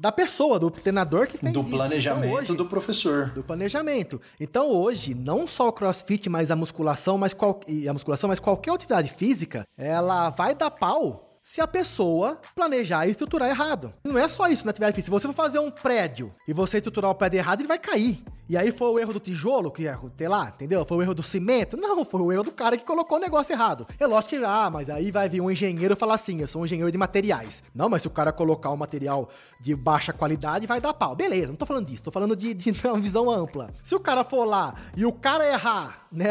Speaker 1: da pessoa, do treinador que fez
Speaker 2: do isso. Do planejamento então, hoje, do professor.
Speaker 1: Do planejamento. Então hoje, não só o crossfit, mas a musculação, mas qual, a musculação, mas qualquer atividade física, ela vai dar pau se a pessoa planejar e estruturar errado. Não é só isso física. Se você for fazer um prédio e você estruturar o prédio errado, ele vai cair. E aí foi o erro do tijolo, que é, sei lá, entendeu? Foi o erro do cimento? Não, foi o erro do cara que colocou o negócio errado. É lógico que, ah, mas aí vai vir um engenheiro falar assim, eu sou um engenheiro de materiais. Não, mas se o cara colocar um material de baixa qualidade, vai dar pau. Beleza, não tô falando disso, tô falando de, de [LAUGHS] uma visão ampla. Se o cara for lá e o cara errar, né,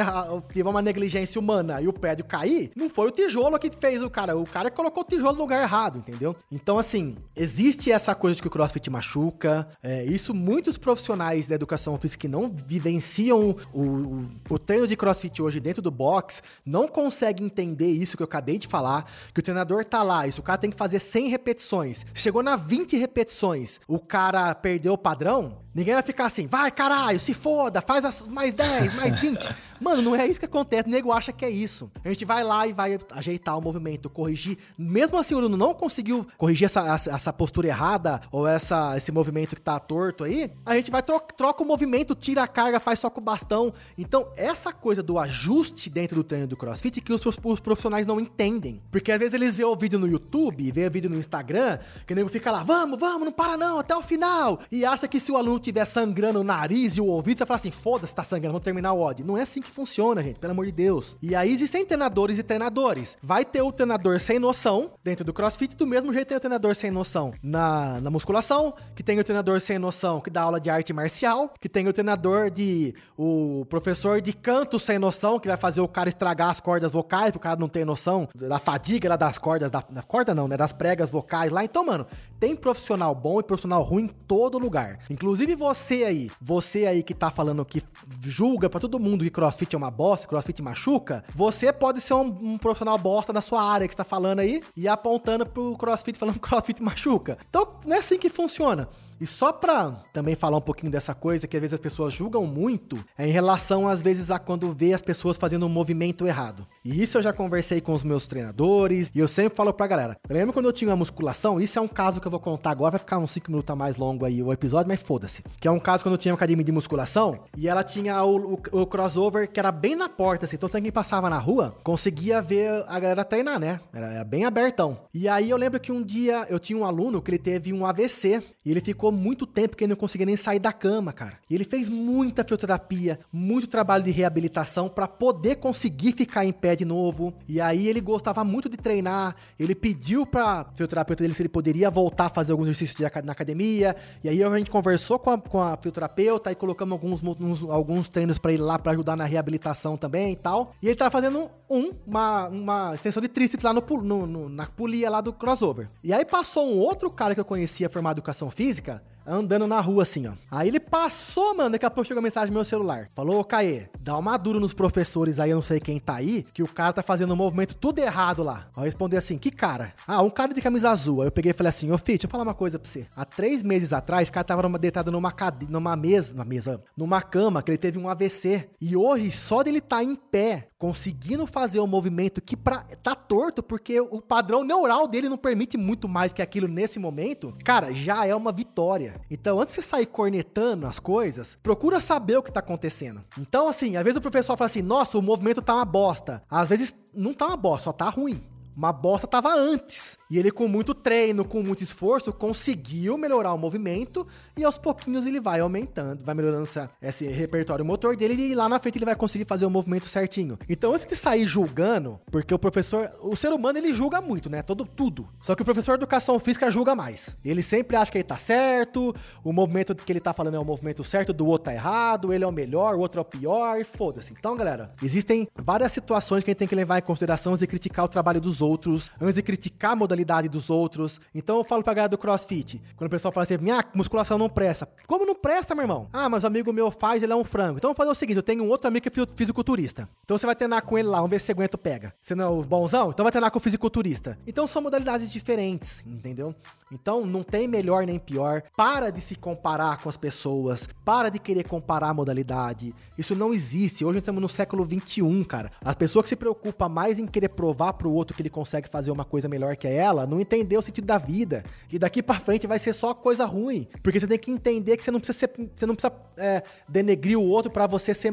Speaker 1: tiver uma negligência humana e o prédio cair, não foi o tijolo que fez o cara, o cara colocou o tijolo no lugar errado, entendeu? Então, assim, existe essa coisa de que o crossfit machuca, é, isso muitos profissionais da educação que não vivenciam o, o, o, treino de crossfit hoje dentro do box não conseguem entender isso que eu acabei de falar, que o treinador tá lá, isso o cara tem que fazer 100 repetições. Chegou na 20 repetições, o cara perdeu o padrão, Ninguém vai ficar assim, vai caralho, se foda, faz as mais 10, mais 20. [LAUGHS] Mano, não é isso que acontece, o nego acha que é isso. A gente vai lá e vai ajeitar o movimento, corrigir. Mesmo assim, o aluno não conseguiu corrigir essa, essa postura errada ou essa, esse movimento que tá torto aí, a gente vai troca, troca o movimento, tira a carga, faz só com o bastão. Então, essa coisa do ajuste dentro do treino do crossfit que os, os profissionais não entendem. Porque às vezes eles vêem o vídeo no YouTube, vê o vídeo no Instagram, que o nego fica lá, vamos, vamos, não para não, até o final. E acha que se o aluno tiver sangrando o nariz e o ouvido, você fala assim: foda-se, tá sangrando, vamos terminar o odd. Não é assim que funciona, gente, pelo amor de Deus. E aí existem treinadores e treinadores. Vai ter o treinador sem noção dentro do crossfit, do mesmo jeito tem o treinador sem noção na, na musculação, que tem o treinador sem noção que dá aula de arte marcial, que tem o treinador de. o professor de canto sem noção, que vai fazer o cara estragar as cordas vocais, porque o cara não tem noção da fadiga lá das cordas, da, da corda não, né? Das pregas vocais lá. Então, mano, tem profissional bom e profissional ruim em todo lugar. Inclusive você aí, você aí que tá falando que julga para todo mundo que crossfit é uma bosta, crossfit machuca, você pode ser um, um, profissional bosta na sua área que está falando aí e apontando pro crossfit falando que crossfit machuca. Então, não é assim que funciona. E só pra também falar um pouquinho dessa coisa que às vezes as pessoas julgam muito, é em relação às vezes a quando vê as pessoas fazendo um movimento errado. E isso eu já conversei com os meus treinadores e eu sempre falo pra galera. Lembra quando eu tinha uma musculação? Isso é um caso que eu vou contar agora, vai ficar uns 5 minutos mais longo aí o episódio, mas foda-se. Que é um caso quando eu tinha uma academia de musculação e ela tinha o, o, o crossover que era bem na porta, assim, então quem passava na rua conseguia ver a galera treinar, né? Era, era bem abertão. E aí eu lembro que um dia eu tinha um aluno que ele teve um AVC e ele ficou muito tempo que ele não conseguia nem sair da cama, cara. E ele fez muita fisioterapia, muito trabalho de reabilitação para poder conseguir ficar em pé de novo. E aí ele gostava muito de treinar. Ele pediu para fisioterapeuta dele se ele poderia voltar a fazer alguns exercícios de, na academia. E aí a gente conversou com a, com a fisioterapeuta e colocamos alguns, uns, alguns treinos para ele lá para ajudar na reabilitação também e tal. E ele tava fazendo um, uma, uma extensão de tríceps lá no, no, no, na polia lá do crossover. E aí passou um outro cara que eu conhecia formado em educação física andando na rua assim, ó. Aí ele passou, mano, daqui a pouco chegou a mensagem no meu celular. Falou, ô Caê, dá uma dura nos professores aí, eu não sei quem tá aí, que o cara tá fazendo um movimento tudo errado lá. Aí eu respondi assim, que cara? Ah, um cara de camisa azul. Aí eu peguei e falei assim, ô Fih, deixa eu falar uma coisa pra você. Há três meses atrás, o cara tava numa, deitado numa, cade... numa mesa, numa mesa, numa cama, que ele teve um AVC. E hoje, só dele tá em pé, conseguindo fazer um movimento que pra... tá torto, porque o padrão neural dele não permite muito mais que aquilo nesse momento, cara, já é uma vitória. Então, antes de você sair cornetando as coisas, procura saber o que tá acontecendo. Então, assim, às vezes o professor fala assim, nossa, o movimento tá uma bosta. Às vezes não tá uma bosta, só tá ruim. Uma bosta tava antes. E ele, com muito treino, com muito esforço, conseguiu melhorar o movimento e aos pouquinhos ele vai aumentando, vai melhorando essa, esse repertório motor dele e lá na frente ele vai conseguir fazer o movimento certinho. Então, antes de sair julgando, porque o professor, o ser humano ele julga muito, né? Todo tudo. Só que o professor de educação física julga mais. Ele sempre acha que ele tá certo, o movimento que ele tá falando é o movimento certo, do outro tá errado, ele é o melhor, o outro é o pior, e foda-se. Então, galera, existem várias situações que a gente tem que levar em consideração antes de criticar o trabalho dos outros, antes de criticar a modalidade dos outros. Então eu falo pra galera do CrossFit, quando o pessoal fala assim, minha musculação não presta. Como não presta, meu irmão? Ah, mas o amigo meu faz, ele é um frango. Então vamos fazer o seguinte, eu tenho um outro amigo que é fisiculturista. Então você vai treinar com ele lá, vamos ver se você aguenta pega. Você não é o bonzão? Então vai treinar com o fisiculturista. Então são modalidades diferentes, entendeu? Então não tem melhor nem pior. Para de se comparar com as pessoas. Para de querer comparar a modalidade. Isso não existe. Hoje estamos no século 21, cara. A pessoa que se preocupa mais em querer provar pro outro que ele consegue fazer uma coisa melhor que ela, não entendeu o sentido da vida. E daqui para frente vai ser só coisa ruim. Porque você tem que entender que você não precisa, ser, você não precisa é, denegrir o outro para você ser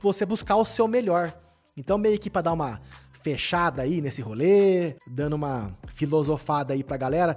Speaker 1: você buscar o seu melhor. Então, meio que pra dar uma fechada aí nesse rolê, dando uma filosofada aí pra galera,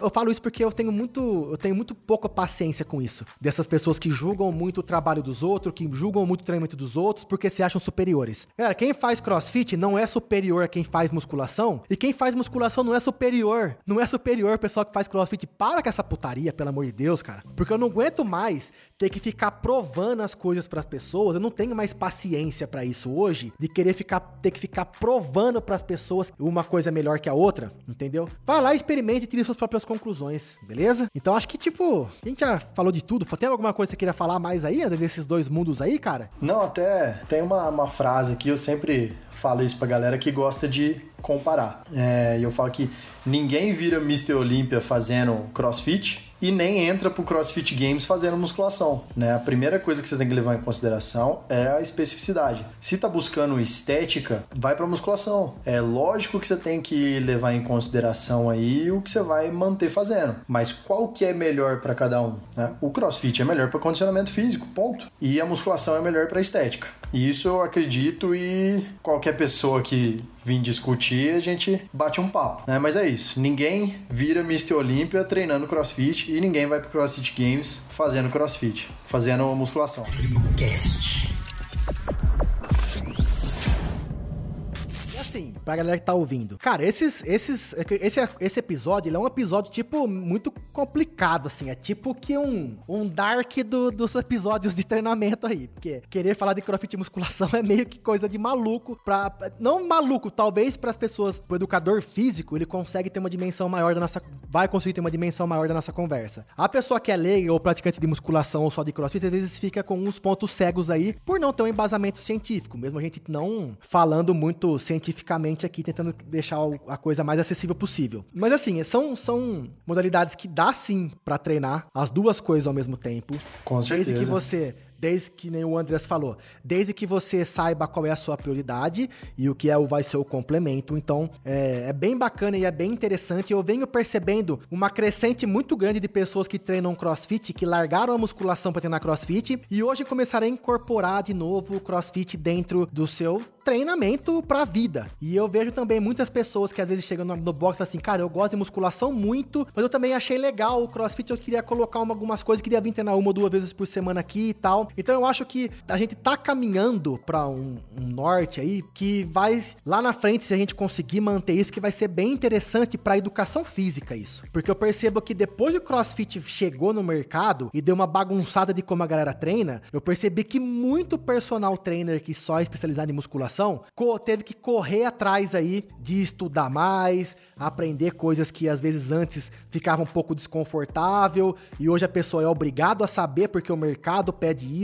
Speaker 1: eu falo isso porque eu tenho muito, eu tenho muito pouca paciência com isso. Dessas pessoas que julgam muito o trabalho dos outros, que julgam muito o treinamento dos outros porque se acham superiores. Galera, quem faz crossfit não é superior a quem faz musculação, e quem faz musculação não é superior. Não é superior pessoal que faz crossfit. Para com essa putaria, pelo amor de Deus, cara. Porque eu não aguento mais ter que ficar provando as coisas para as pessoas. Eu não tenho mais paciência para isso hoje, de querer ficar ter que ficar provando para as pessoas uma coisa melhor que a outra, entendeu? Vai lá, experimente e tire suas próprias conclusões, beleza? Então acho que, tipo, a gente já falou de tudo. Tem alguma coisa que você queria falar mais aí, desses dois mundos aí, cara?
Speaker 2: Não, até tem uma, uma frase que eu sempre falo isso pra galera que gosta de comparar. É, e eu falo que ninguém vira Mr. Olímpia fazendo crossfit e nem entra pro CrossFit Games fazendo musculação, né? A primeira coisa que você tem que levar em consideração é a especificidade. Se tá buscando estética, vai para musculação. É lógico que você tem que levar em consideração aí o que você vai manter fazendo, mas qual que é melhor para cada um, né? O CrossFit é melhor para condicionamento físico, ponto. E a musculação é melhor para estética. E isso eu acredito e qualquer pessoa que vir discutir, a gente bate um papo, né? Mas é isso. Ninguém vira Mr. Olímpia treinando crossfit e ninguém vai pro CrossFit Games fazendo crossfit, fazendo musculação.
Speaker 1: Assim, pra galera que tá ouvindo. Cara, esses, esses, esse, esse episódio, ele é um episódio, tipo, muito complicado, assim. É tipo que um, um dark do, dos episódios de treinamento aí. Porque querer falar de crossfit musculação [LAUGHS] é meio que coisa de maluco pra... Não maluco, talvez para as pessoas, pro educador físico, ele consegue ter uma dimensão maior da nossa... Vai conseguir ter uma dimensão maior da nossa conversa. A pessoa que é leiga ou praticante de musculação ou só de crossfit, às vezes fica com uns pontos cegos aí, por não ter um embasamento científico. Mesmo a gente não falando muito cientificamente aqui, tentando deixar a coisa mais acessível possível. Mas assim, são, são modalidades que dá sim para treinar as duas coisas ao mesmo tempo.
Speaker 2: Com certeza.
Speaker 1: Desde que você desde que nem o Andreas falou, desde que você saiba qual é a sua prioridade e o que é o vai ser o complemento. Então, é, é bem bacana e é bem interessante. Eu venho percebendo uma crescente muito grande de pessoas que treinam CrossFit, que largaram a musculação para treinar CrossFit e hoje começaram a incorporar de novo o CrossFit dentro do seu treinamento pra vida. E eu vejo também muitas pessoas que às vezes chegam no, no box e falam assim, cara, eu gosto de musculação muito, mas eu também achei legal o crossfit, eu queria colocar uma, algumas coisas, queria vir treinar uma ou duas vezes por semana aqui e tal. Então eu acho que a gente tá caminhando para um, um, norte aí que vai lá na frente, se a gente conseguir manter isso, que vai ser bem interessante para educação física isso. Porque eu percebo que depois que o CrossFit chegou no mercado e deu uma bagunçada de como a galera treina, eu percebi que muito personal trainer que só é especializado em musculação teve que correr atrás aí de estudar mais, aprender coisas que às vezes antes ficava um pouco desconfortável e hoje a pessoa é obrigado a saber porque o mercado pede isso.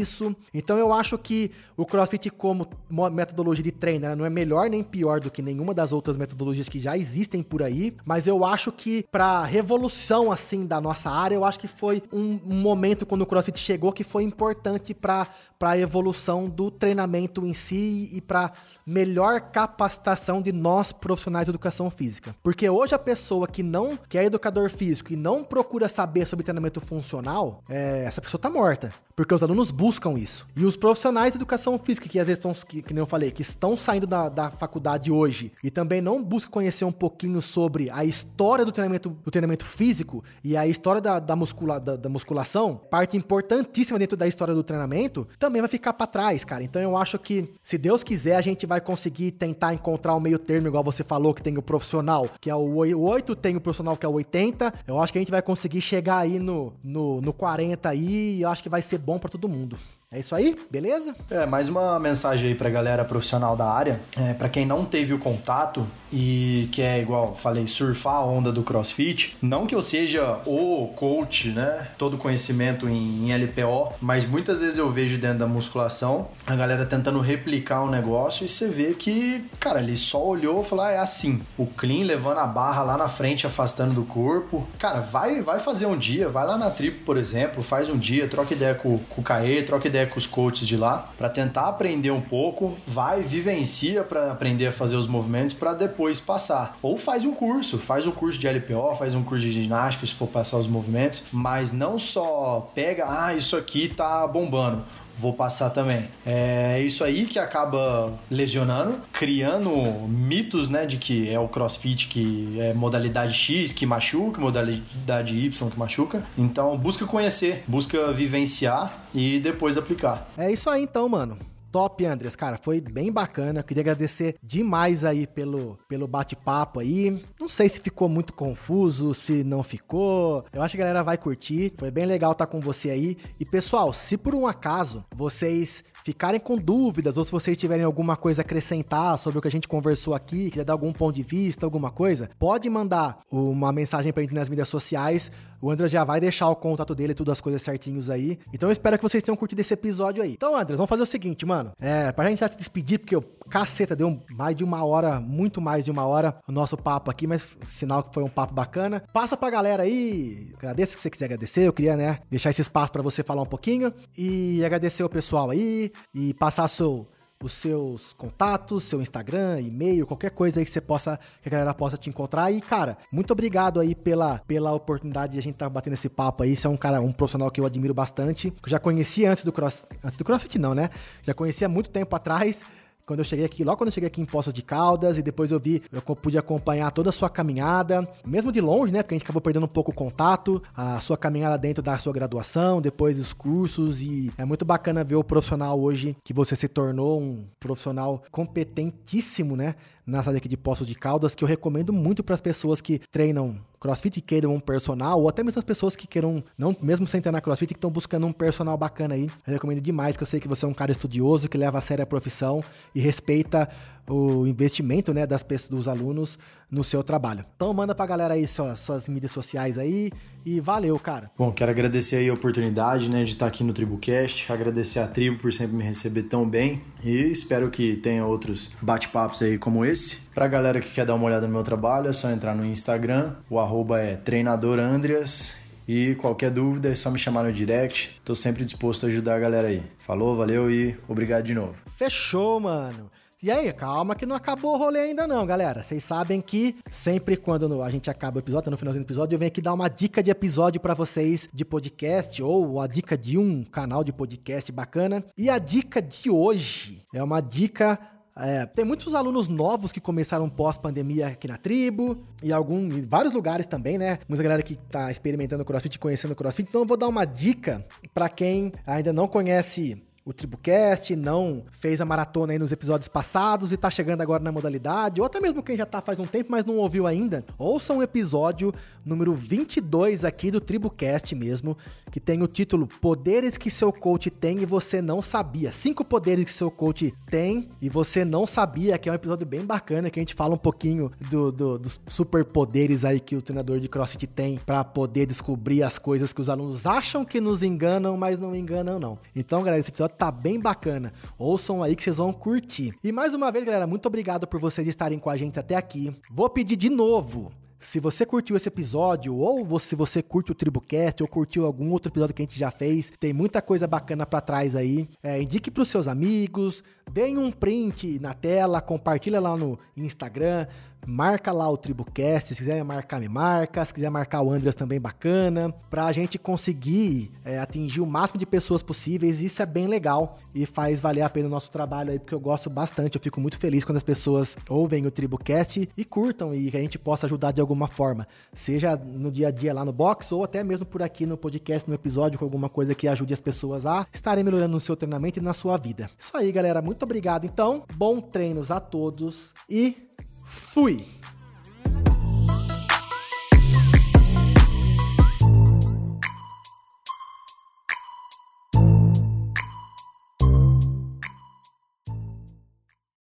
Speaker 1: Então eu acho que o CrossFit como metodologia de treino não é melhor nem pior do que nenhuma das outras metodologias que já existem por aí, mas eu acho que para revolução assim da nossa área, eu acho que foi um, um momento quando o CrossFit chegou que foi importante para para a evolução do treinamento em si e para melhor capacitação de nós profissionais de educação física. Porque hoje a pessoa que não que é educador físico e não procura saber sobre treinamento funcional, é, essa pessoa tá morta. Porque os alunos buscam isso. E os profissionais de educação física, que às vezes estão, que, que nem eu falei, que estão saindo da, da faculdade hoje e também não buscam conhecer um pouquinho sobre a história do treinamento, do treinamento físico e a história da, da, muscula, da, da musculação, parte importantíssima dentro da história do treinamento, também vai ficar para trás, cara. Então eu acho que, se Deus quiser, a gente vai conseguir tentar encontrar o meio termo, igual você falou, que tem o profissional, que é o 8, tem o profissional que é o 80. Eu acho que a gente vai conseguir chegar aí no, no, no 40 aí e eu acho que vai ser bom para todo mundo. É isso aí, beleza?
Speaker 2: É, mais uma mensagem aí pra galera profissional da área. É, para quem não teve o contato e que é igual, falei, surfar a onda do CrossFit, não que eu seja o coach, né? Todo conhecimento em, em LPO, mas muitas vezes eu vejo dentro da musculação a galera tentando replicar um negócio e você vê que, cara, ele só olhou e falou: ah, é assim. O clean levando a barra lá na frente, afastando do corpo. Cara, vai, vai fazer um dia, vai lá na tribo, por exemplo, faz um dia, troca ideia com, com o Caê, troca ideia ideia com os coaches de lá para tentar aprender um pouco, vai, vivencia para aprender a fazer os movimentos para depois passar. Ou faz um curso, faz um curso de LPO, faz um curso de ginástica se for passar os movimentos, mas não só pega, ah, isso aqui tá bombando vou passar também. É isso aí que acaba lesionando, criando mitos, né, de que é o CrossFit que é modalidade X que machuca, modalidade Y que machuca. Então, busca conhecer, busca vivenciar e depois aplicar.
Speaker 1: É isso aí então, mano. Top, Andres, cara, foi bem bacana. Queria agradecer demais aí pelo, pelo bate-papo aí. Não sei se ficou muito confuso, se não ficou. Eu acho que a galera vai curtir. Foi bem legal estar com você aí. E pessoal, se por um acaso vocês ficarem com dúvidas ou se vocês tiverem alguma coisa a acrescentar sobre o que a gente conversou aqui, quiser dar algum ponto de vista, alguma coisa, pode mandar uma mensagem pra gente nas mídias sociais. O André já vai deixar o contato dele, tudo as coisas certinhos aí. Então eu espero que vocês tenham curtido esse episódio aí. Então, André, vamos fazer o seguinte, mano. É, pra gente se despedir, porque o caceta deu mais de uma hora, muito mais de uma hora o nosso papo aqui, mas sinal que foi um papo bacana. Passa pra galera aí. Agradeço que você quiser agradecer. Eu queria, né, deixar esse espaço para você falar um pouquinho e agradecer o pessoal aí e passar seu os seus contatos, seu Instagram, e-mail, qualquer coisa aí que você possa, que a galera possa te encontrar. E, cara, muito obrigado aí pela, pela oportunidade de a gente estar tá batendo esse papo aí. Você é um cara, um profissional que eu admiro bastante. Que eu já conhecia antes do cross, antes do CrossFit não, né? Já conhecia muito tempo atrás quando eu cheguei aqui, logo quando eu cheguei aqui em Poços de Caldas, e depois eu vi, eu pude acompanhar toda a sua caminhada, mesmo de longe, né? Porque a gente acabou perdendo um pouco o contato, a sua caminhada dentro da sua graduação, depois os cursos, e é muito bacana ver o profissional hoje que você se tornou um profissional competentíssimo, né? na cidade aqui de Poços de Caldas, que eu recomendo muito para as pessoas que treinam crossfit e queiram um personal, ou até mesmo as pessoas que queiram, não mesmo sem treinar crossfit, que estão buscando um personal bacana aí. Eu recomendo demais, que eu sei que você é um cara estudioso, que leva a sério a profissão e respeita o investimento, né, das pessoas, dos alunos no seu trabalho. Então manda pra galera aí suas, suas mídias sociais aí e valeu, cara.
Speaker 2: Bom, quero agradecer aí a oportunidade, né, de estar aqui no TribuCast, agradecer a tribo por sempre me receber tão bem e espero que tenha outros bate-papos aí como esse. Pra galera que quer dar uma olhada no meu trabalho, é só entrar no Instagram, o arroba é treinadorandreas e qualquer dúvida é só me chamar no direct. Tô sempre disposto a ajudar a galera aí. Falou, valeu e obrigado de novo.
Speaker 1: Fechou, mano. E aí, calma que não acabou o rolê ainda não, galera. Vocês sabem que sempre quando a gente acaba o episódio, no finalzinho do episódio, eu venho aqui dar uma dica de episódio para vocês de podcast ou a dica de um canal de podcast bacana. E a dica de hoje é uma dica É, tem muitos alunos novos que começaram pós-pandemia aqui na tribo e algum, em vários lugares também, né? Muita galera que tá experimentando crossfit, conhecendo crossfit. Então eu vou dar uma dica para quem ainda não conhece o Tribucast, não fez a maratona aí nos episódios passados e tá chegando agora na modalidade, ou até mesmo quem já tá faz um tempo, mas não ouviu ainda, ouça um episódio número 22 aqui do Tribucast mesmo, que tem o título Poderes que seu coach tem e você não sabia. Cinco poderes que seu coach tem e você não sabia, que é um episódio bem bacana, que a gente fala um pouquinho do, do, dos superpoderes aí que o treinador de CrossFit tem para poder descobrir as coisas que os alunos acham que nos enganam, mas não enganam não. Então, galera, esse episódio tá bem bacana. Ouçam aí que vocês vão curtir. E mais uma vez, galera, muito obrigado por vocês estarem com a gente até aqui. Vou pedir de novo se você curtiu esse episódio, ou se você curte o Tribucast, ou curtiu algum outro episódio que a gente já fez, tem muita coisa bacana para trás aí. É, indique para os seus amigos, deem um print na tela, compartilha lá no Instagram marca lá o TribuCast, se quiser marcar, me marca, se quiser marcar o Andreas também, bacana, pra gente conseguir é, atingir o máximo de pessoas possíveis, isso é bem legal e faz valer a pena o nosso trabalho aí, porque eu gosto bastante, eu fico muito feliz quando as pessoas ouvem o TribuCast e curtam e que a gente possa ajudar de alguma forma, seja no dia a dia lá no box ou até mesmo por aqui no podcast, no episódio, com alguma coisa que ajude as pessoas a estarem melhorando no seu treinamento e na sua vida. Isso aí, galera, muito obrigado então, bom treinos a todos e Fui!